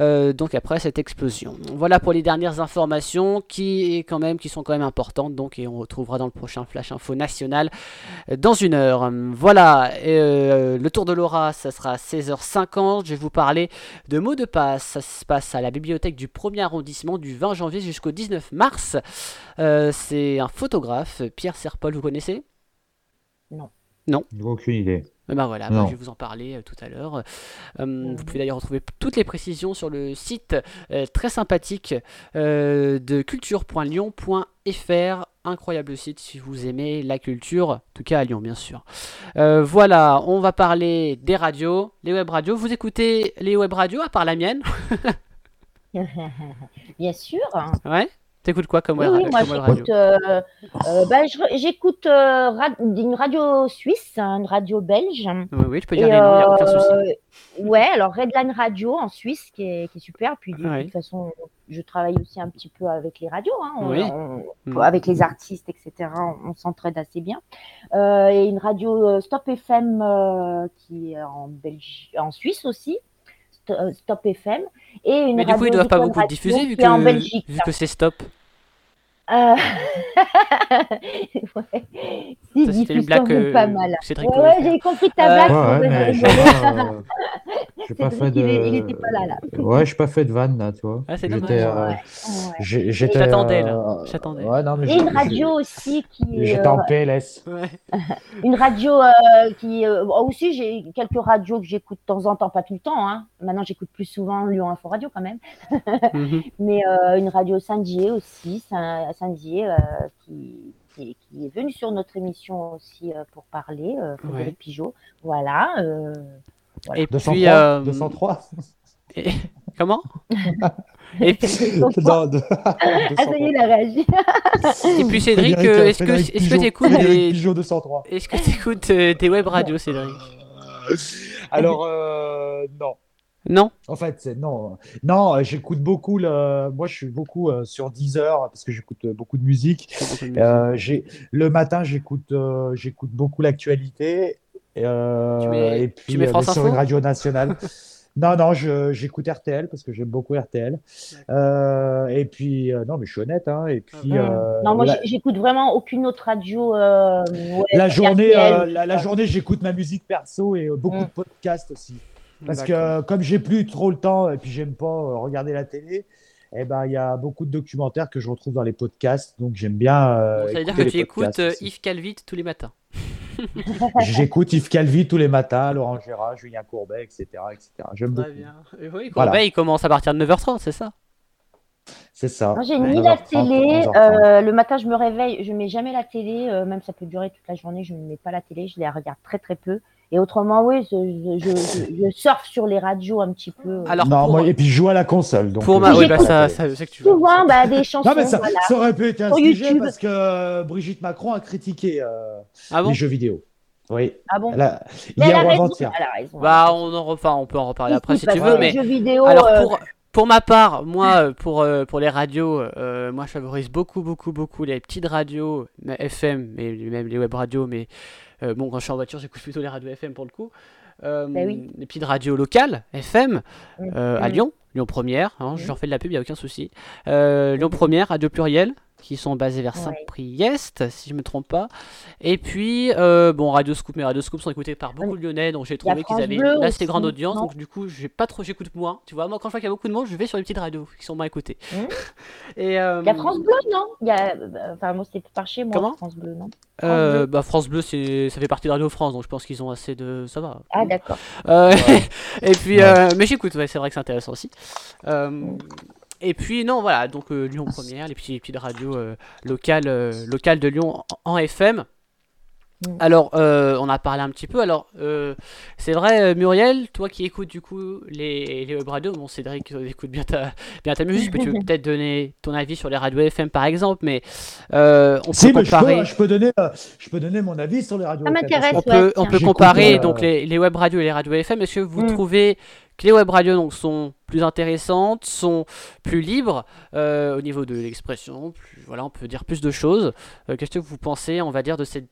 [SPEAKER 2] Euh, donc après cette explosion. Voilà pour les dernières informations qui, est quand même, qui sont quand même importantes. Donc, et on retrouvera dans le prochain Flash Info National euh, dans une heure. Voilà, euh, le tour de Laura, ça sera à 16h50. Je vais vous parler de mots de passe. Ça se passe à la bibliothèque du 1er arrondissement du 20 janvier jusqu'au 19 mars. C'est un photographe, Pierre Serpol, vous connaissez?
[SPEAKER 4] Non.
[SPEAKER 2] Non.
[SPEAKER 3] Aucune idée.
[SPEAKER 2] Ben voilà, bah, je vais vous en parler euh, tout à l'heure. Euh, vous pouvez d'ailleurs retrouver toutes les précisions sur le site euh, très sympathique de culture.lyon.fr incroyable site si vous aimez la culture, en tout cas à Lyon bien sûr. Euh, voilà, on va parler des radios, les web radios. Vous écoutez les web radios à part la mienne [LAUGHS]
[SPEAKER 4] Bien sûr.
[SPEAKER 2] Ouais. T'écoutes quoi comme,
[SPEAKER 4] oui, moi, j'écoute, euh, euh, bah, j'écoute euh, une radio suisse, une radio belge.
[SPEAKER 2] Oui, oui tu peux dire les noms, il n'y a aucun souci.
[SPEAKER 4] Ouais, alors Redline Radio en Suisse qui est, qui est super. Puis de, toute façon, je travaille aussi un petit peu avec les radios, hein, mm. avec les artistes, etc. On, s'entraide assez bien. et une radio Stop FM qui est en, Belgique, en Suisse aussi. Euh, stop FM. Et une
[SPEAKER 2] Mais du coup, ils doivent pas beaucoup diffuser vu que, vu que c'est Stop.
[SPEAKER 4] Euh... [LAUGHS] ouais. C'était une blague euh, pas mal. Ouais, j'ai compris ta
[SPEAKER 3] blague.
[SPEAKER 4] Ouais,
[SPEAKER 3] mais j'ai [LAUGHS] pas, fait de.
[SPEAKER 4] Il, était pas là, là.
[SPEAKER 3] Ouais, j'ai pas fait de vanne là, tu vois.
[SPEAKER 2] Ah, c'est dommage. Euh... Ouais.
[SPEAKER 3] J'attendais
[SPEAKER 2] là. J'attendais.
[SPEAKER 3] Ouais, non, mais
[SPEAKER 4] Et une radio aussi qui.
[SPEAKER 3] J'étais en PLS. [LAUGHS]
[SPEAKER 4] une radio euh, qui. Euh, aussi, j'ai quelques radios que j'écoute de temps en temps, pas tout le temps. Hein. Maintenant, j'écoute plus souvent Lyon Info Radio quand même. Mhm. Mais une radio Saint-Dié aussi. Saint Saint-Dié euh, qui, qui, est venu sur notre émission aussi euh, pour parler, euh, Frédéric Pigeot. Voilà.
[SPEAKER 2] Et
[SPEAKER 3] 203, puis, 203. [LAUGHS]
[SPEAKER 2] Comment? [LAUGHS]
[SPEAKER 4] Et puis... [LAUGHS] non, de... ah, ça y est, il a réagi.
[SPEAKER 2] Et puis Cédric, est-ce que est-ce que tu écoutes des
[SPEAKER 3] Est-ce
[SPEAKER 2] que tu écoutes des web radios, Cédric?
[SPEAKER 3] Alors non.
[SPEAKER 2] Non.
[SPEAKER 3] En fait, c'est non. Non, j'écoute beaucoup le. Moi, je suis beaucoup euh, sur Deezer parce que j'écoute euh, beaucoup de musique. Euh, j'ai le matin, j'écoute j'écoute beaucoup l'actualité. et puis sur une radio nationale. [LAUGHS] non, non, j'écoute RTL parce que j'aime beaucoup RTL. et puis non, mais je suis honnête. Hein, et puis.
[SPEAKER 4] non, moi, j'écoute vraiment aucune autre radio.
[SPEAKER 3] la journée, la, journée, j'écoute ma musique perso et beaucoup mm. de podcasts aussi. Parce que comme j'ai plus trop le temps et puis j'aime pas euh, regarder la télé, eh ben il y a beaucoup de documentaires que je retrouve dans les podcasts, donc j'aime bien. Euh,
[SPEAKER 2] ça veut dire que tu écoutes euh, Yves Calvi tous les matins. [LAUGHS]
[SPEAKER 3] J'écoute Yves Calvi tous les matins, Laurent Gérard, Julien Courbet, etc. etc. J'aime beaucoup.
[SPEAKER 2] Bien. oui, Courbet, il commence à partir de 9h30, c'est ça?
[SPEAKER 3] C'est ça.
[SPEAKER 4] Moi, j'ai mis la télé. le matin, je me réveille. Je mets jamais la télé. même ça peut durer toute la journée. Je ne mets pas la télé. Je la regarde très très peu. Et autrement, oui, je, je, surfe sur les radios un petit peu.
[SPEAKER 3] Alors, non, moi, et puis je joue à la console. Donc,
[SPEAKER 2] pour ma... oui, bah, ça, ça, je sais que tu
[SPEAKER 4] Souvent, bah, des chansons. Non, mais
[SPEAKER 3] ça, ça aurait pu être un sujet parce que euh, Brigitte Macron a critiqué euh, ah les jeux vidéo. Oui.
[SPEAKER 4] Ah bon
[SPEAKER 3] Hier ou avant-hier.
[SPEAKER 2] Bah, on, en enfin, on peut en reparler après si tu veux. Mais... Jeux vidéo, alors, euh, pour, pour ma part, moi, pour, pour les radios, moi, je favorise beaucoup, beaucoup, beaucoup les petites radios FM, mais même les web radios, mais euh, bon, quand je suis en voiture, j'écoute plutôt les radios FM pour le coup. Euh, bah les petites radios locales, FM, euh, à Lyon, Lyon Première, hein, je leur fais de la pub, il n'y a aucun souci. Lyon Première, Radio Pluriel, qui sont basés vers Saint-Priest, si je me trompe pas. Et puis, euh, bon, Radio Scoop, mais Radio Scoop sont écoutés par beaucoup de Lyonnais, donc j'ai trouvé qu'ils avaient une assez grande audience, donc du coup, j'ai pas trop, j'écoute moins. Tu vois, moi, quand je vois qu'il y a beaucoup de monde, je vais sur les petites radios qui sont moins écoutées.
[SPEAKER 4] Mmh. [LAUGHS] Et, euh... Il y a France Bleu, non? Il y a... Enfin, moi, c'était par chez moi, Comment? France Bleu, non?
[SPEAKER 2] Euh, bah, France Bleu, c'est, ça fait partie de Radio France, donc je pense qu'ils ont assez de. Ça va.
[SPEAKER 4] Ah, d'accord.
[SPEAKER 2] Euh, [LAUGHS] et puis, mais j'écoute, ouais, c'est vrai que c'est intéressant aussi. Et puis non, voilà, donc euh, Lyon Première, les, petits, petites radios euh, locales, euh, locales de Lyon en, FM. Mm. Alors, on a parlé un petit peu. Alors, c'est vrai, Muriel, toi qui écoutes du coup les, les web radios, bon, Cédric écoute bien ta, bien ta musique, tu peux [LAUGHS] peut-être donner ton avis sur les radios FM par exemple, mais on peut comparer.
[SPEAKER 3] Je peux, donner, je peux donner mon avis sur les radios.
[SPEAKER 4] Ça m'intéresse.
[SPEAKER 2] On peut, on peut comparer donc les, les, web radios et les radios FM. Est-ce que vous mm. trouvez que les web radios donc, sont plus intéressantes, sont plus libres euh, au niveau de l'expression, voilà, on peut dire plus de choses. Euh, qu'est-ce que vous pensez, on va dire, de cette...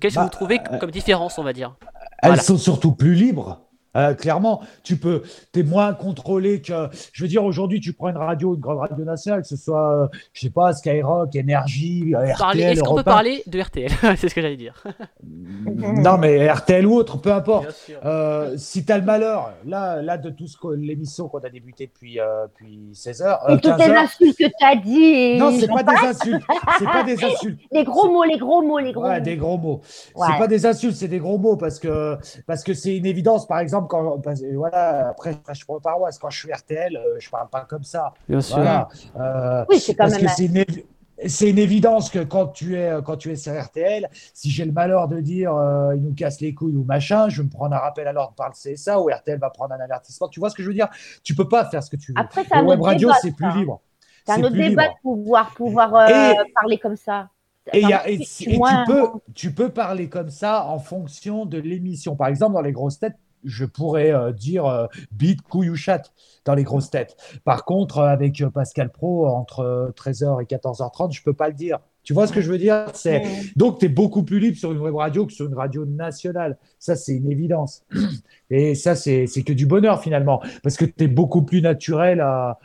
[SPEAKER 2] Qu'est-ce que vous bah, trouvez euh, comme différence, on va dire?
[SPEAKER 3] Elles sont surtout plus libres. Euh, clairement, tu peux, es moins contrôlé que. Je veux dire, aujourd'hui, tu prends une radio, une grande radio nationale, que ce soit, euh, je sais pas, Skyrock, Énergie, RTL.
[SPEAKER 2] Est-ce qu'on peut parler de RTL [LAUGHS] C'est ce que j'allais dire. [LAUGHS]
[SPEAKER 3] non, mais RTL ou autre, peu importe. Euh, si tu as le malheur, là, là de tout ce l'émission qu'on a débuté depuis, depuis 16 h
[SPEAKER 4] Et toutes les insultes que tu as dit.
[SPEAKER 3] Non, c'est pas des insultes. C'est pas des [LAUGHS] insultes.
[SPEAKER 4] les gros mots, les gros mots, les gros
[SPEAKER 3] ouais, des gros mots. C'est pas des insultes, c'est des gros mots parce que parce que c'est une évidence. Par exemple, quand voilà, après je prêche pour paroisse. Quand je suis RTL, euh, je parle pas comme ça.
[SPEAKER 2] Bien sûr.
[SPEAKER 3] Voilà.
[SPEAKER 4] Euh, oui, c'est quand même.
[SPEAKER 3] Que c'est une évidence que quand tu es quand tu es sur RTL, si j'ai le malheur de dire il nous casse les couilles ou machin, je vais me prendre un rappel à l'ordre par le CSA ou RTL va prendre un avertissement. Tu vois ce que je veux dire? Tu peux pas faire ce que tu veux.
[SPEAKER 4] Après, le web radio, c'est plus libre. C'est un autre débat de pouvoir pouvoir parler comme ça.
[SPEAKER 3] Et, tu, peux, tu peux parler comme ça en fonction de l'émission. Par exemple, dans les grosses têtes, je pourrais euh, dire euh, bite, couille ou chat dans les grosses têtes. Par contre, euh, avec Pascal Pro, entre 13h et 14h30, je ne peux pas le dire. Tu vois ce que je veux dire? C'est Donc, tu es beaucoup plus libre sur une web radio que sur une radio nationale. Ça, c'est une évidence. [CLEARS THROAT] Et ça, c'est que du bonheur finalement, parce que tu es beaucoup plus naturel à,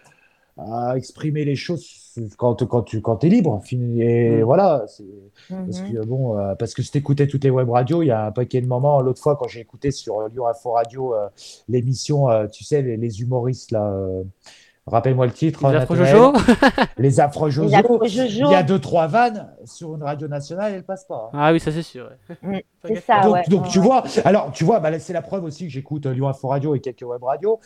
[SPEAKER 3] à exprimer les choses quand, quand tu quand es libre. Et mm. voilà, parce mm-hmm. que bon, euh, parce que si t'écoutais toutes les web radios, il y a un paquet de moments. L'autre fois, quand j'ai écouté sur Lyon Info Radio euh, l'émission, euh, tu sais, les, les humoristes là. Rappelle-moi le titre.
[SPEAKER 2] Les Affreux Jojo. [LAUGHS]
[SPEAKER 3] les Affreux Jojo. Il y a deux, trois vannes sur une radio nationale, elles passent pas.
[SPEAKER 2] Hein. Ah oui, ça c'est sûr. [LAUGHS]
[SPEAKER 4] Mm, c'est ça,
[SPEAKER 3] donc, donc tu vois, alors tu vois, bah, c'est la preuve aussi que j'écoute Lyon Info Radio et quelques web radios.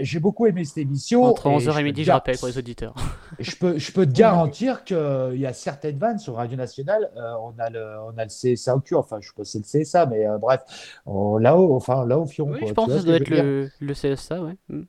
[SPEAKER 3] j'ai beaucoup aimé cette émission.
[SPEAKER 2] Entre 11h et, midi, je rappelle pour les auditeurs. [LAUGHS]
[SPEAKER 3] je peux, je peux te garantir qu'il y a certaines vannes sur Radio Nationale. Euh, on, a le, on a le CSA au cul, enfin, je sais pas si c'est le CSA, mais euh, bref, là-haut, enfin, là au fion.
[SPEAKER 2] Oui, je pense que ça doit être le, le, CSA, ouais. Mm.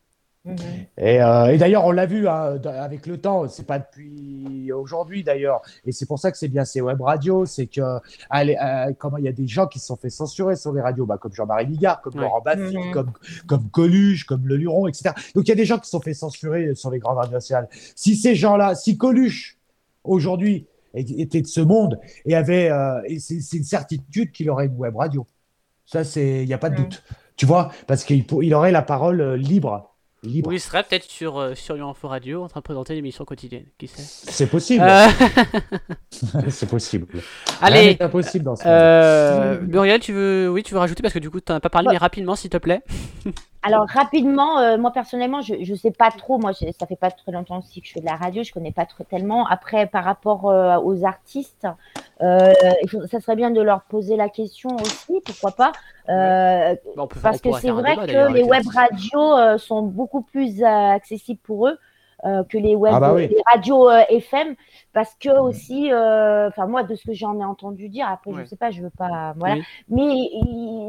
[SPEAKER 3] Mhm. Et, euh, et d'ailleurs, on l'a vu hein, avec le temps, c'est pas depuis aujourd'hui d'ailleurs, et c'est pour ça que c'est bien ces web radios, c'est que euh, comment il y a des gens qui se sont fait censurer sur les radios, bah, comme Jean-Marie Bigard, comme Laurent Baffy, mhm. comme, comme Coluche, comme Le Luron, etc. Donc il y a des gens qui se sont fait censurer sur les grandes radios nationales. Si ces gens-là, si Coluche aujourd'hui était de ce monde et avait, euh, c'est une certitude qu'il aurait une web radio. Ça, c'est, il n'y a pas de doute. Tu vois, parce qu'il il aurait la parole libre
[SPEAKER 2] Libre. il serait peut-être sur, euh, sur Info Radio en train de présenter l'émission quotidienne. Qui sait
[SPEAKER 3] C'est possible. Euh. [LAUGHS] c'est possible.
[SPEAKER 2] Allez. C'est possible dans ce euh, Muriel, tu veux, oui, tu veux rajouter parce que du coup, tu n'en as pas parlé, mais rapidement, s'il te plaît.
[SPEAKER 4] Alors rapidement, euh, moi personnellement, je ne sais pas trop. Moi, ça fait pas très longtemps aussi que je fais de la radio. Je connais pas trop tellement. Après, par rapport aux artistes, ça serait bien de leur poser la question aussi, pourquoi pas bah, Parce que c'est vrai que les web radios sont beaucoup plus accessibles pour eux euh, que les web, ah bah les radios euh, FM, parce que mmh. aussi, euh, enfin moi de ce que j'en ai entendu dire, après je sais pas, je veux pas, voilà, mais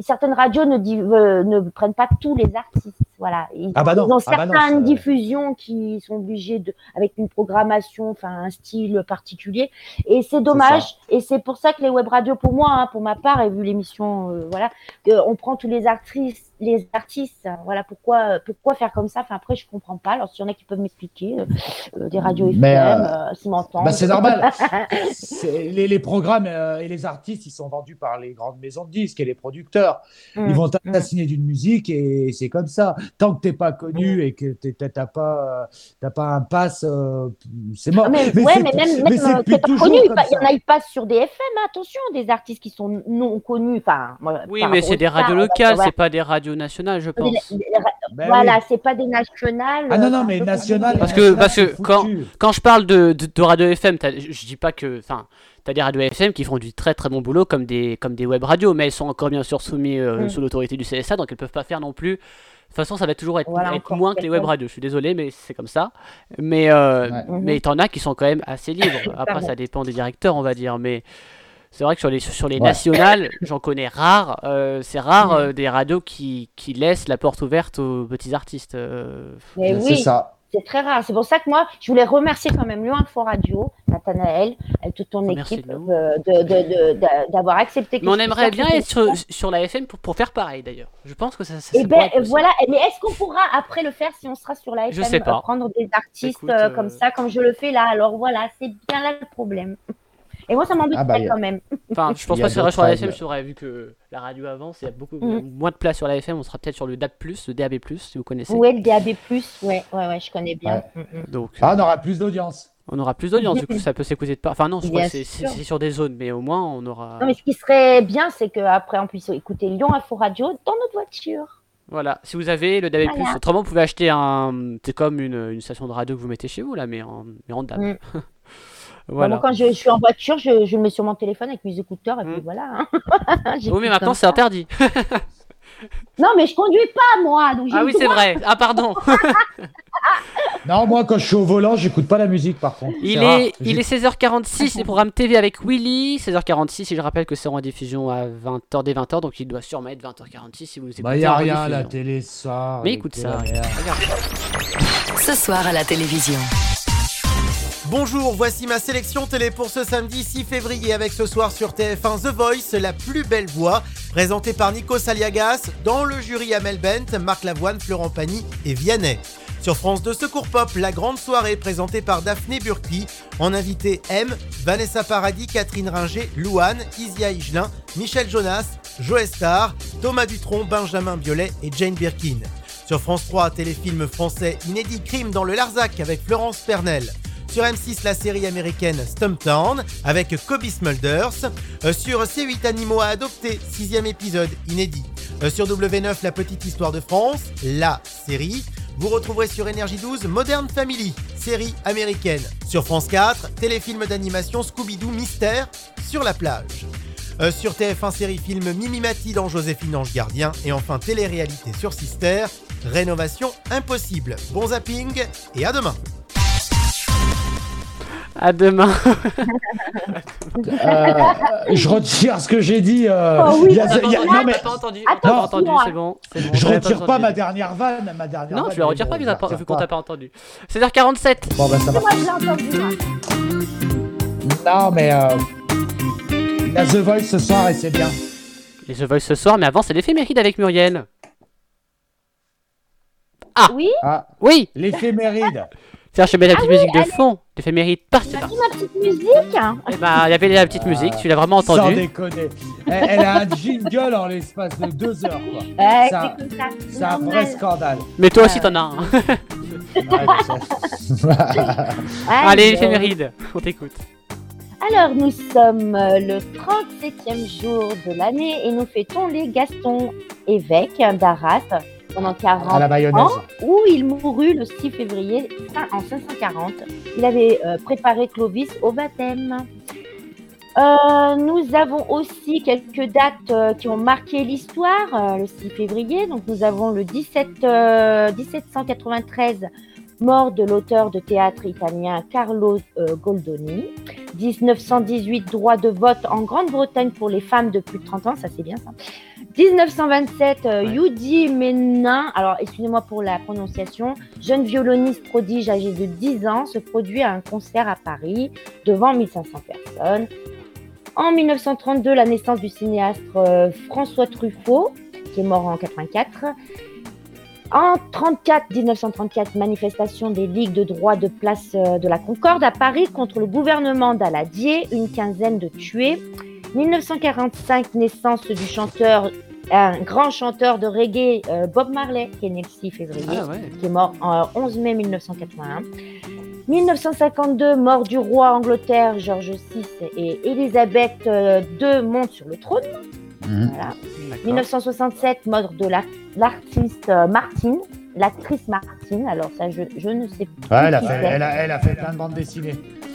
[SPEAKER 4] certaines radios ne, ne prennent pas tous les artistes, voilà, ils,
[SPEAKER 3] ah bah ont
[SPEAKER 4] ah bah certaines diffusions qui sont obligées de, avec une programmation, enfin un style particulier, et c'est dommage, et c'est pour ça que les web radios, pour moi, hein, pour ma part, et vu l'émission, voilà, on prend tous les actrices les artistes, voilà pourquoi pourquoi faire comme ça? Enfin après je comprends pas. Alors s'il y en a qui peuvent m'expliquer, euh, euh, des radios FM, euh, s'ils m'entendent.
[SPEAKER 3] Bah, c'est normal. [LAUGHS] les, les, programmes et les artistes, ils sont vendus par les grandes maisons de disques et les producteurs. Ils mm, vont mm. t'assigner d'une musique et c'est comme ça. Tant que t'es pas connu mm. et que t'as pas t'as pas un pass, c'est mort.
[SPEAKER 4] Mais, mais ouais, mais même, même t'es pas connu, il y en a ils passent sur des FM. Attention, des artistes qui sont non connus. Enfin,
[SPEAKER 2] oui, mais c'est des radios locales, c'est pas des radios nationales, je pense.
[SPEAKER 4] Ben voilà, c'est pas des nationales.
[SPEAKER 3] Ah non, non, mais nationales.
[SPEAKER 2] Parce que, parce que quand, quand je parle de, de, radio FM, je dis pas que. Enfin, tu as des radios FM qui font du très très bon boulot comme des, comme des web radios, mais elles sont encore bien sûr soumises euh, mm. sous l'autorité du CSA, donc elles peuvent pas faire non plus. De toute façon, ça va toujours être, moins que les web radios. Je suis désolé, mais c'est comme ça. Mais, euh, mais t'en as qui sont quand même assez libres. [LAUGHS] Après, ça dépend des directeurs, on va dire. Mais c'est vrai que sur les, sur les nationales, j'en connais rare. Euh, c'est rare euh, des radios qui, qui, laissent la porte ouverte aux petits artistes. Euh.
[SPEAKER 4] oui, c'est très rare. C'est pour ça que moi, je voulais remercier quand même Lyon Info Radio, Nathanaël, et toute ton équipe d'avoir accepté.
[SPEAKER 2] Mais on aimerait bien être sur, sur, la FM pour, pour faire pareil d'ailleurs. Je pense que ça. ça
[SPEAKER 4] et eh ben voilà. Mais est-ce qu'on pourra après le faire si on sera sur la FM
[SPEAKER 2] Je sais pas.
[SPEAKER 4] Prendre des artistes comme ça, comme je le fais là? Alors voilà, c'est bien là le problème. Et moi, ça m'embête ah bah, quand même. [LAUGHS]
[SPEAKER 2] Enfin, je pense pas que ce sur la FM, je saurais, vu que la radio avance, il y a beaucoup mm. moins de place sur la FM, on sera peut-être sur le DAB+, le DAB+, si vous connaissez.
[SPEAKER 4] Ouais, le DAB+, ouais, ouais, ouais, je connais bien. Mm,
[SPEAKER 3] mm. Donc, ah, on aura plus d'audience.
[SPEAKER 2] On aura plus d'audience, du coup, ça peut s'écouter de pas. Enfin, non, je crois que c'est sur des zones, mais au moins, on aura.
[SPEAKER 4] Non, mais ce qui serait bien, c'est qu'après, on puisse écouter Lyon Info Radio dans notre voiture.
[SPEAKER 2] Voilà, si vous avez le DAB+, autrement, vous pouvez acheter un. C'est comme une, une, station de radio que vous mettez chez vous, là, mais en, mais en DAB. [LAUGHS]
[SPEAKER 4] Voilà. quand je, suis en voiture, je, je, le mets sur mon téléphone avec mes écouteurs et puis mm. voilà.
[SPEAKER 2] Hein. [LAUGHS] oui, mais maintenant c'est interdit. [LAUGHS]
[SPEAKER 4] non, mais je conduis pas moi.
[SPEAKER 2] ah oui, c'est vrai. Ah pardon. [LAUGHS]
[SPEAKER 3] Non, moi, quand je suis au volant, j'écoute pas la musique, par contre.
[SPEAKER 2] Il est, il est 16h46, les programmes TV avec Willy. 16h46, et je rappelle que c'est en diffusion à 20h dès 20h, donc il doit sûrement être 20h46 si vous écoutez.
[SPEAKER 3] Bah, y a rien à la télé ça.
[SPEAKER 2] Mais écoute ça, regarde.
[SPEAKER 6] Ce soir à la télévision.
[SPEAKER 7] Bonjour, voici ma sélection télé pour ce samedi 6 février avec ce soir sur TF1 The Voice, la plus belle voix, présentée par Nico Saliagas, dans le jury Amel Bent, Marc Lavoine, Florent Pagny et Vianney. Sur France 2 Secours Pop, la grande soirée présentée par Daphné Burki, en invité M, Vanessa Paradis, Catherine Ringer, Louane, Isia Higelin, Michel Jonas, Joe Star, Thomas Dutronc, Benjamin Biolay et Jane Birkin. Sur France 3, téléfilm français inédit Crime dans le Larzac avec Florence Pernel. Sur M6, la série américaine Stumptown avec Kobe Smulders. Euh, sur C8, Animaux à adopter, sixième épisode inédit. Euh, sur W9, La Petite Histoire de France, la série. Vous retrouverez sur Énergie 12 Modern Family, série américaine. Sur France 4, téléfilm d'animation Scooby-Doo Mystère sur la plage. Euh, sur TF1 série film Mimimati dans Joséphine Ange Gardien. Et enfin télé-réalité sur Sister, Rénovation impossible. Bon zapping et à demain
[SPEAKER 2] à demain. [LAUGHS]
[SPEAKER 3] euh, je retire ce que j'ai dit. Euh,
[SPEAKER 2] oh oui, y a, y a, non, mais... pas entendu. Attends, pas entendu, c'est bon, bon,
[SPEAKER 3] Je retire pas, pas ma dernière vanne. Ma dernière
[SPEAKER 2] non,
[SPEAKER 3] vanne,
[SPEAKER 2] je la retire pas, vu qu'on t'a pas entendu. C'est h 47.
[SPEAKER 3] Bon, bah ça va. Non, mais. Euh... Il y a The Voice ce soir et c'est bien.
[SPEAKER 2] Les The Voice ce soir, mais avant, c'est l'éphéméride avec Muriel. Ah
[SPEAKER 4] Oui
[SPEAKER 3] ah.
[SPEAKER 2] Oui
[SPEAKER 3] L'éphéméride [LAUGHS]
[SPEAKER 2] Tiens, je mets la petite ah musique de fond. L'éphéméride partie.
[SPEAKER 4] T'as ma petite musique
[SPEAKER 2] Eh bah, il y avait la petite musique, tu l'as vraiment entendu.
[SPEAKER 3] Sans déconner. Elle, elle, a un jingle en l'espace de deux heures, quoi.
[SPEAKER 4] Ouais,
[SPEAKER 3] c'est un vrai scandale.
[SPEAKER 2] Mais toi aussi, t'en as un. [LAUGHS] Allez, l'éphéméride, on t'écoute.
[SPEAKER 4] Alors, nous sommes le 37e jour de l'année et nous fêtons les Gaston évêques d'Arras pendant 40 ans, où il mourut le 6 février en 540. Il avait euh, préparé Clovis au baptême. Euh, nous avons aussi quelques dates euh, qui ont marqué l'histoire le 6 février. Donc nous avons le 17, 1793, mort de l'auteur de théâtre italien Carlo Goldoni. 1918, droit de vote en Grande-Bretagne pour les femmes de plus de 30 ans, ça c'est bien ça. 1927, euh, Yudi Menin, alors excusez-moi pour la prononciation, jeune violoniste prodige âgé de 10 ans, se produit à un concert à Paris devant 1500 personnes. En 1932, la naissance du cinéaste euh, François Truffaut, qui est mort en 84. En 34, 1934, manifestation des ligues de droit de place euh, de la Concorde à Paris contre le gouvernement d'Aladier, une quinzaine de tués. 1945, naissance du chanteur un grand chanteur de reggae, euh, Bob Marley, qui est né le 6 février, ah qui est mort en 11 mai 1981. 1952, mort du roi Angleterre, George VI et Elisabeth II euh, montent sur le trône. Mhm. Voilà. 1967, mort de l'artiste euh, Martine, l'actrice Martine. Alors ça, je, je ne sais
[SPEAKER 3] pas. elle, a fait, elle, a, elle a fait plein de bandes dessinées.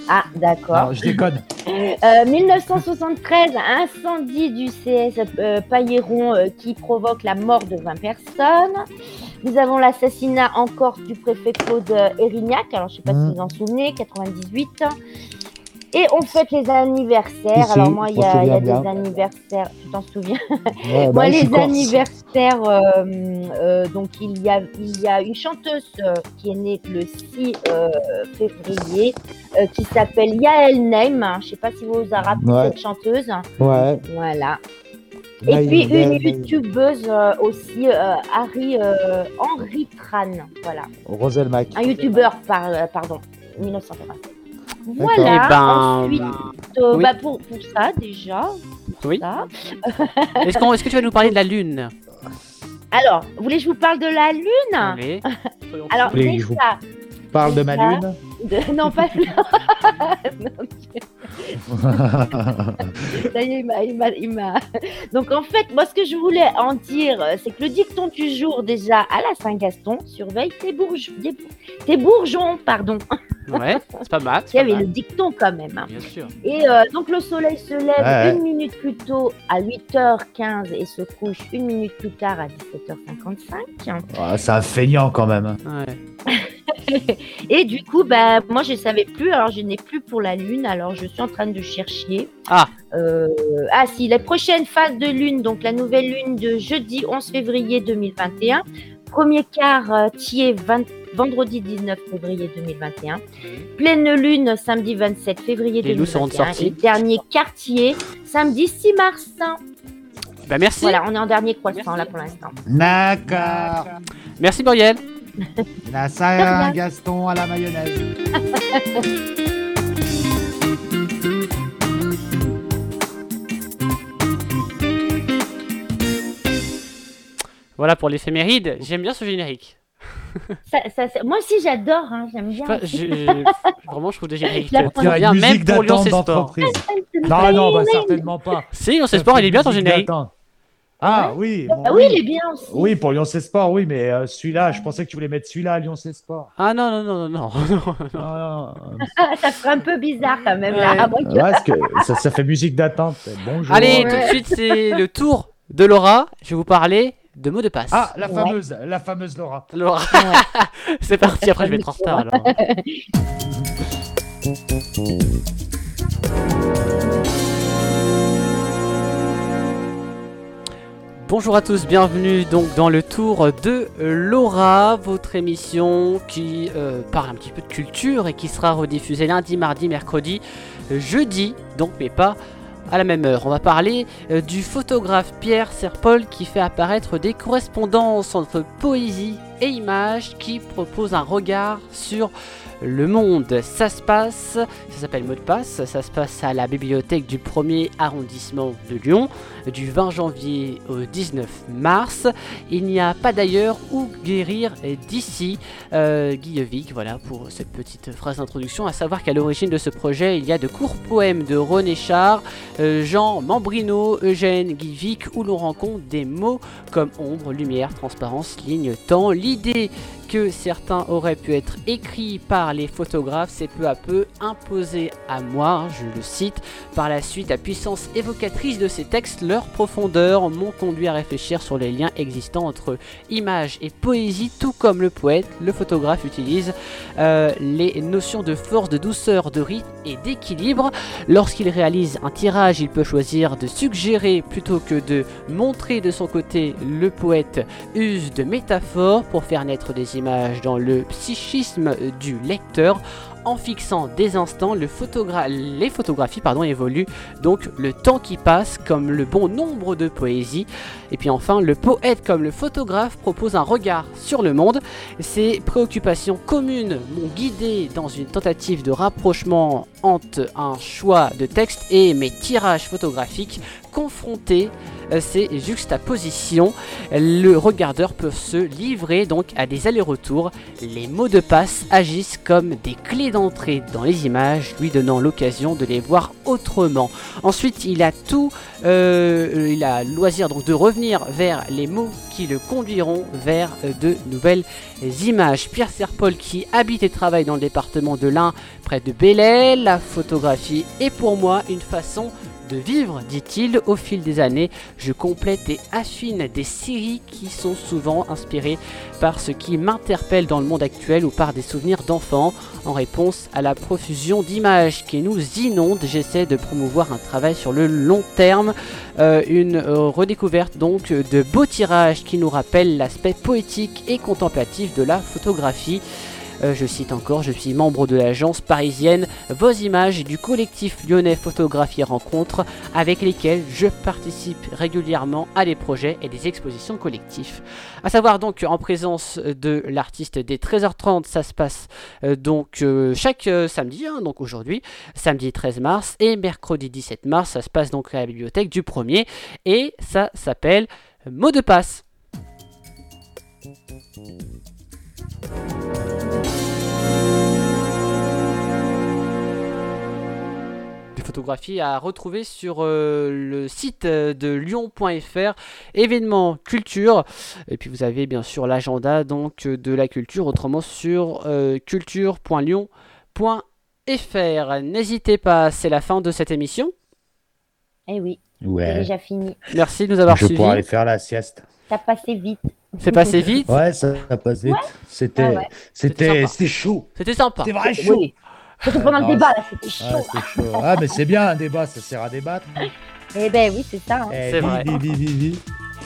[SPEAKER 4] Ah, d'accord.
[SPEAKER 3] Je déconne.
[SPEAKER 4] Euh, 1973, incendie du CS euh, Pailleron euh, qui provoque la mort de 20 personnes. Nous avons l'assassinat encore du préfet Claude Erignac. Alors, je ne sais pas si mmh. vous en souvenez, 98. Et on fête les anniversaires. Alors moi, il y a, y a des anniversaires. Tu t'en souviens? Moi, bah, les anniversaires. Euh, euh, donc il y a, il y a une chanteuse euh, qui est née le 6 février, qui s'appelle Yael Neim. Je ne sais pas si vous vous rappelez cette chanteuse.
[SPEAKER 3] Ouais.
[SPEAKER 4] Voilà. Et puis une youtubeuse aussi, Harry Henri Tran. Voilà.
[SPEAKER 3] Rosel Mac.
[SPEAKER 4] Un youtubeur, pardon, 1987. Voilà. Eh ben, Ensuite, euh, bah pour, pour, ça déjà.
[SPEAKER 2] Oui. [LAUGHS] Est-ce est que tu vas nous parler de la Lune?
[SPEAKER 4] Alors, vous voulez que je vous parle de la Lune? Oui. [LAUGHS] Alors, déjà,
[SPEAKER 3] parle de ma lune?
[SPEAKER 4] Non, pas. [LAUGHS] [LAUGHS] Ça y est, il m'a. Donc, en fait, moi, ce que je voulais en dire, c'est que le dicton du jour, déjà, à la Saint-Gaston, surveille tes, bourges... tes bourgeons. Pardon.
[SPEAKER 2] Ouais, c'est pas mal.
[SPEAKER 4] Il y avait le dicton quand même. Hein.
[SPEAKER 2] Bien sûr.
[SPEAKER 4] Et euh, donc, le soleil se lève une minute plus tôt à 8h15 et se couche une minute plus tard à 17h55.
[SPEAKER 3] Ah, c'est un feignant quand même.
[SPEAKER 2] Ouais. [LAUGHS]
[SPEAKER 4] et du coup, bah, moi, je ne savais plus. Alors, je n'ai plus pour la Lune. Alors, je suis en train de chercher.
[SPEAKER 2] Ah.
[SPEAKER 4] Euh, ah, si, la prochaine phase de Lune, donc la nouvelle Lune de jeudi 11 février 2021. Premier quart, euh, vendredi 19 février 2021. Pleine Lune, samedi 27 février
[SPEAKER 2] Les 2021.
[SPEAKER 4] Et dernier quartier, samedi 6 mars.
[SPEAKER 2] Bah, merci.
[SPEAKER 4] Voilà, on est en dernier croissant là pour l'instant.
[SPEAKER 3] D'accord.
[SPEAKER 2] Merci Muriel.
[SPEAKER 3] La un Gaston à la mayonnaise. [LAUGHS]
[SPEAKER 2] voilà pour l'éphéméride. J'aime bien ce générique.
[SPEAKER 4] moi aussi j'adore, hein, j'aime bien. [LAUGHS]
[SPEAKER 2] vraiment, je trouve des génériques
[SPEAKER 3] bien, même pour Lyon Sport. non, non, bah, certainement pas.
[SPEAKER 2] Si, Lyon Sport, il est bien ton générique.
[SPEAKER 3] Ah oui.
[SPEAKER 4] ah, oui, il est bien aussi.
[SPEAKER 3] Oui, pour Lyon C Sport, oui, mais euh, celui-là, je pensais que tu voulais mettre celui-là à Lyon C Sport.
[SPEAKER 2] Ah non, non, non, non,
[SPEAKER 4] non. ça ferait un peu bizarre quand même là.
[SPEAKER 3] Ouais, que ça, ça, fait musique d'attente. Bonjour.
[SPEAKER 2] Allez, tout de suite, c'est le tour de Laura. Je vais vous parler de mots de passe.
[SPEAKER 3] Ah, la fameuse, la fameuse Laura.
[SPEAKER 2] Laura. [LAUGHS] c'est parti, après je vais être en retard alors. Bonjour à tous, bienvenue donc dans le tour de Laura, votre émission qui euh, parle un petit peu de culture et qui sera rediffusée lundi, mardi, mercredi, jeudi, donc mais pas à la même heure. On va parler euh, du photographe Pierre Serpol qui fait apparaître des correspondances entre poésie et images qui propose un regard sur le monde. Ça se passe, ça s'appelle Mot de passe, ça se passe à la bibliothèque du 1er arrondissement de Lyon du 20 janvier au 19 mars. Il n'y a pas d'ailleurs où guérir d'ici. Euh, voilà pour cette petite phrase d'introduction, à savoir qu'à l'origine de ce projet, il y a de courts poèmes de René Char, euh, Jean Mambrino, Eugène Guivic, où l'on rencontre des mots comme ombre, lumière, transparence, ligne, temps. L'idée que certains auraient pu être écrits par les photographes s'est peu à peu imposé à moi, je le cite. Par la suite, la puissance évocatrice de ces textes, leur profondeur m'ont conduit à réfléchir sur les liens existants entre image et poésie, tout comme le poète, le photographe utilise euh, les notions de force, de douceur, de rythme et d'équilibre. Lorsqu'il réalise un tirage, il peut choisir de suggérer plutôt que de montrer de son côté. Le poète use de métaphores pour faire naître des images dans le psychisme du lecteur en fixant des instants, le les photographies évoluent donc le temps qui passe comme le bon nombre de poésies. Et puis enfin, le poète comme le photographe propose un regard sur le monde. Ces préoccupations communes m'ont guidé dans une tentative de rapprochement entre un choix de texte et mes tirages photographiques confrontés ces juxtapositions. Le regardeur peut se livrer donc à des allers-retours. Les mots de passe agissent comme des clés d'entrée dans les images, lui donnant l'occasion de les voir autrement. Ensuite, il a tout, euh, il a loisir donc de revenir vers les mots qui le conduiront vers de nouvelles images. Pierre Serpol qui habite et travaille dans le département de l'Ain près de Belley, la photographie est pour moi une façon de vivre, dit-il. Au fil des années, je complète et affine des séries qui sont souvent inspirées par ce qui m'interpelle dans le monde actuel ou par des souvenirs d'enfants. En réponse à la profusion d'images qui nous inonde, j'essaie de promouvoir un travail sur le long terme, euh, une redécouverte donc de beaux tirages qui nous rappellent l'aspect poétique et contemplatif de la photographie. Euh, je cite encore, je suis membre de l'agence parisienne Vos Images et du collectif lyonnais Photographie Rencontre avec lesquels je participe régulièrement à des projets et des expositions collectives. A savoir donc en présence de l'artiste des 13h30, ça se passe euh, donc euh, chaque samedi, hein, donc aujourd'hui, samedi 13 mars et mercredi 17 mars, ça se passe donc à la bibliothèque du premier et ça s'appelle Mot de passe. Photographie à retrouver sur euh, le site de lyon.fr, événements culture. Et puis vous avez bien sûr l'agenda donc de la culture, autrement sur euh, culture.lyon.fr. N'hésitez pas, c'est la fin de cette émission.
[SPEAKER 4] Eh oui,
[SPEAKER 3] ouais.
[SPEAKER 4] c'est déjà fini.
[SPEAKER 2] Merci de nous avoir
[SPEAKER 3] Je
[SPEAKER 2] suivis.
[SPEAKER 3] Je aller faire la sieste.
[SPEAKER 4] Ça passé vite.
[SPEAKER 2] C'est passé vite
[SPEAKER 3] Ouais, ça a passé vite. C'était c'était c'était chaud.
[SPEAKER 2] C'était sympa.
[SPEAKER 3] C'était vrai chaud. Oui.
[SPEAKER 4] Surtout pendant le débat, là, c'était chaud.
[SPEAKER 3] chaud. Ah, mais c'est bien un débat, ça sert à débattre.
[SPEAKER 4] Eh ben oui, c'est ça. Hein.
[SPEAKER 2] Eh, c'est vrai.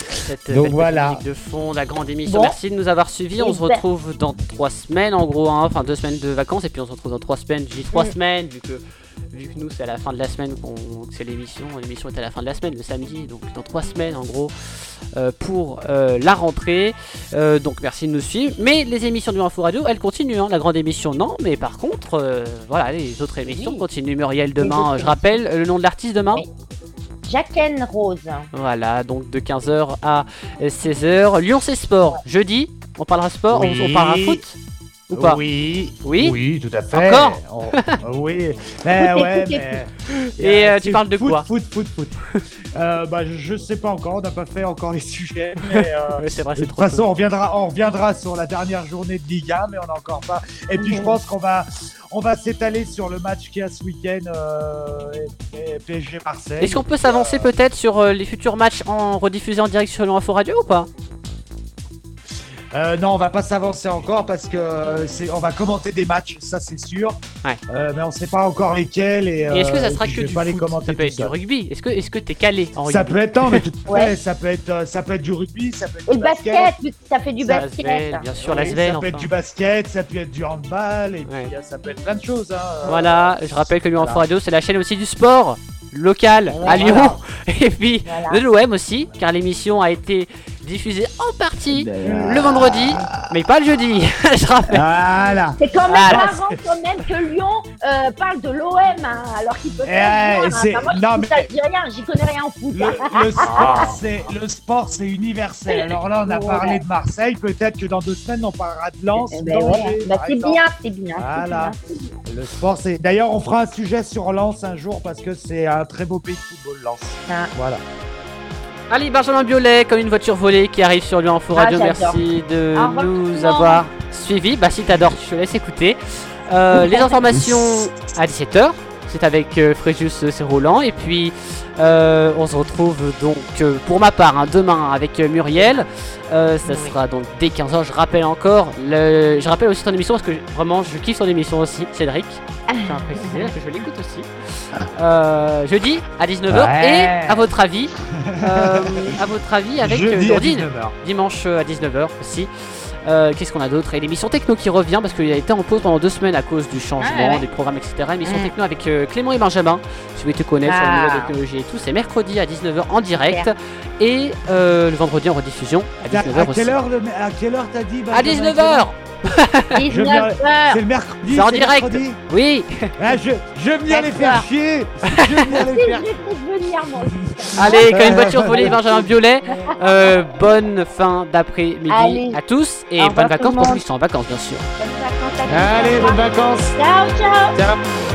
[SPEAKER 3] Cette Donc voilà.
[SPEAKER 2] de fond, la grande émission. Merci de nous avoir suivis. On se retrouve dans trois semaines en gros, hein. enfin deux semaines de vacances et puis on se retrouve dans trois semaines. J'ai trois mm. semaines vu que vu que nous c'est à la fin de la semaine qu'on c'est l'émission. L'émission est à la fin de la semaine, le samedi, donc dans trois semaines en gros euh, pour euh, la rentrée. Euh, donc merci de nous suivre. Mais les émissions du Info Radio, elles continuent. Hein. La grande émission non, mais par contre, voilà les autres émissions continuent. Muriel demain, je rappelle le nom de l'artiste demain.
[SPEAKER 4] Jacqueline Rose.
[SPEAKER 2] Voilà, donc de 15h à 16h. Lyon c'est sport. Jeudi, on parlera sport, on, parlera foot ou pas
[SPEAKER 3] Oui.
[SPEAKER 2] Oui
[SPEAKER 3] Oui, tout à fait.
[SPEAKER 2] Encore
[SPEAKER 3] Oui. Mais [LAUGHS] ouais, mais...
[SPEAKER 2] Et euh, tu parles de quoi
[SPEAKER 3] Foot, foot, foot. [LAUGHS] euh, bah, je sais pas encore, on n'a pas fait encore les sujets. [LAUGHS] Mais, euh,
[SPEAKER 2] c'est vrai,
[SPEAKER 3] de toute façon, on reviendra, on reviendra sur la dernière journée de Ligue 1, mais on n'a encore pas. Et puis, je pense qu'on va, on va s'étaler sur le match qui a ce week-end euh, PSG Marseille.
[SPEAKER 2] Est-ce qu'on peut s'avancer peut-être sur les futurs matchs en rediffusés en direct sur l'Info Radio ou pas?
[SPEAKER 3] Euh, non, on va pas s'avancer encore parce que euh, c'est, on va commenter des matchs, ça c'est sûr.
[SPEAKER 2] Ouais.
[SPEAKER 3] Euh, mais on sait pas encore lesquels. Et,
[SPEAKER 2] est-ce que ça sera que du foot Ça peut être du rugby. Est-ce que est-ce que t'es calé en rugby
[SPEAKER 3] Ça peut être non, mais tout... ouais. ça peut être ça peut être du rugby, ça peut être
[SPEAKER 4] du basket. Ça fait du basket.
[SPEAKER 2] bien sûr, la semaine.
[SPEAKER 3] Ça peut être du basket, ça peut être du handball et puis ça peut être plein de choses. Hein.
[SPEAKER 2] Voilà, je rappelle que Lyon Info Radio c'est la chaîne aussi du sport local à Lyon [LAUGHS] et puis de l'OM aussi car l'émission a été diffusé en partie le vendredi, mais pas le jeudi. [LAUGHS] je rappelle.
[SPEAKER 3] Voilà.
[SPEAKER 4] C'est quand même marrant quand même que Lyon euh, parle de l'OM, hein, alors qu'il peut faire eh, hein. moi, non, mais... dis rien, j'y connais rien en foot.
[SPEAKER 3] Le, le sport, c'est le sport, c'est universel. Alors là, on a parlé de Marseille. Peut-être que dans deux semaines, on parlera de Lens.
[SPEAKER 4] Eh ben bah, c'est bien, c'est bien.
[SPEAKER 3] Voilà. Le sport, c'est. D'ailleurs, on fera un sujet sur Lens un jour parce que c'est un très beau pays de football, Lens. Ah. Voilà.
[SPEAKER 2] Allez, Benjamin Biolay, comme une voiture volée qui arrive sur Lyon Info Radio. Ah, Merci de nous avoir suivis. Bah, si t'adores, je te laisse écouter. Euh, [LAUGHS] les informations à 17h. C'est avec euh, Fréjus euh, c'est roulant. Et puis, euh, on se retrouve donc pour ma part hein, demain avec Muriel. ça sera donc dès 15h. Je rappelle encore, le... je rappelle aussi ton émission parce que vraiment je kiffe ton émission aussi, Cédric. Je tiens préciser que je l'écoute aussi. jeudi à 19h. Et à votre avis, [LAUGHS] à votre avis avec Dourdine, dimanche à 19h aussi. Euh, qu'est-ce qu'on a d'autre Et l'émission techno qui revient parce qu'il a été en pause pendant deux semaines à cause du changement ah, des programmes, etc. Émission mm. techno avec euh, Clément et Benjamin, si vous voulez te connaître sur le niveau de technologie et tout. C'est mercredi à 19h en direct et euh, le vendredi en rediffusion à 19h
[SPEAKER 3] à, quelle heure, à quelle heure t'as dit
[SPEAKER 2] À 19h [LAUGHS]
[SPEAKER 3] c'est le mercredi.
[SPEAKER 2] C'est en direct. Oui.
[SPEAKER 3] Ah, je, je viens les faire chier. Je viens les [LAUGHS] faire. [LAUGHS]
[SPEAKER 2] Allez, quand une voiture volée, Benjamin Violet. Euh, bonne fin d'après-midi à tous et bonnes vacances pour ceux qui sont en vacances, bien sûr.
[SPEAKER 3] Allez, bonnes vacances.
[SPEAKER 4] Ciao, ciao. Ciao.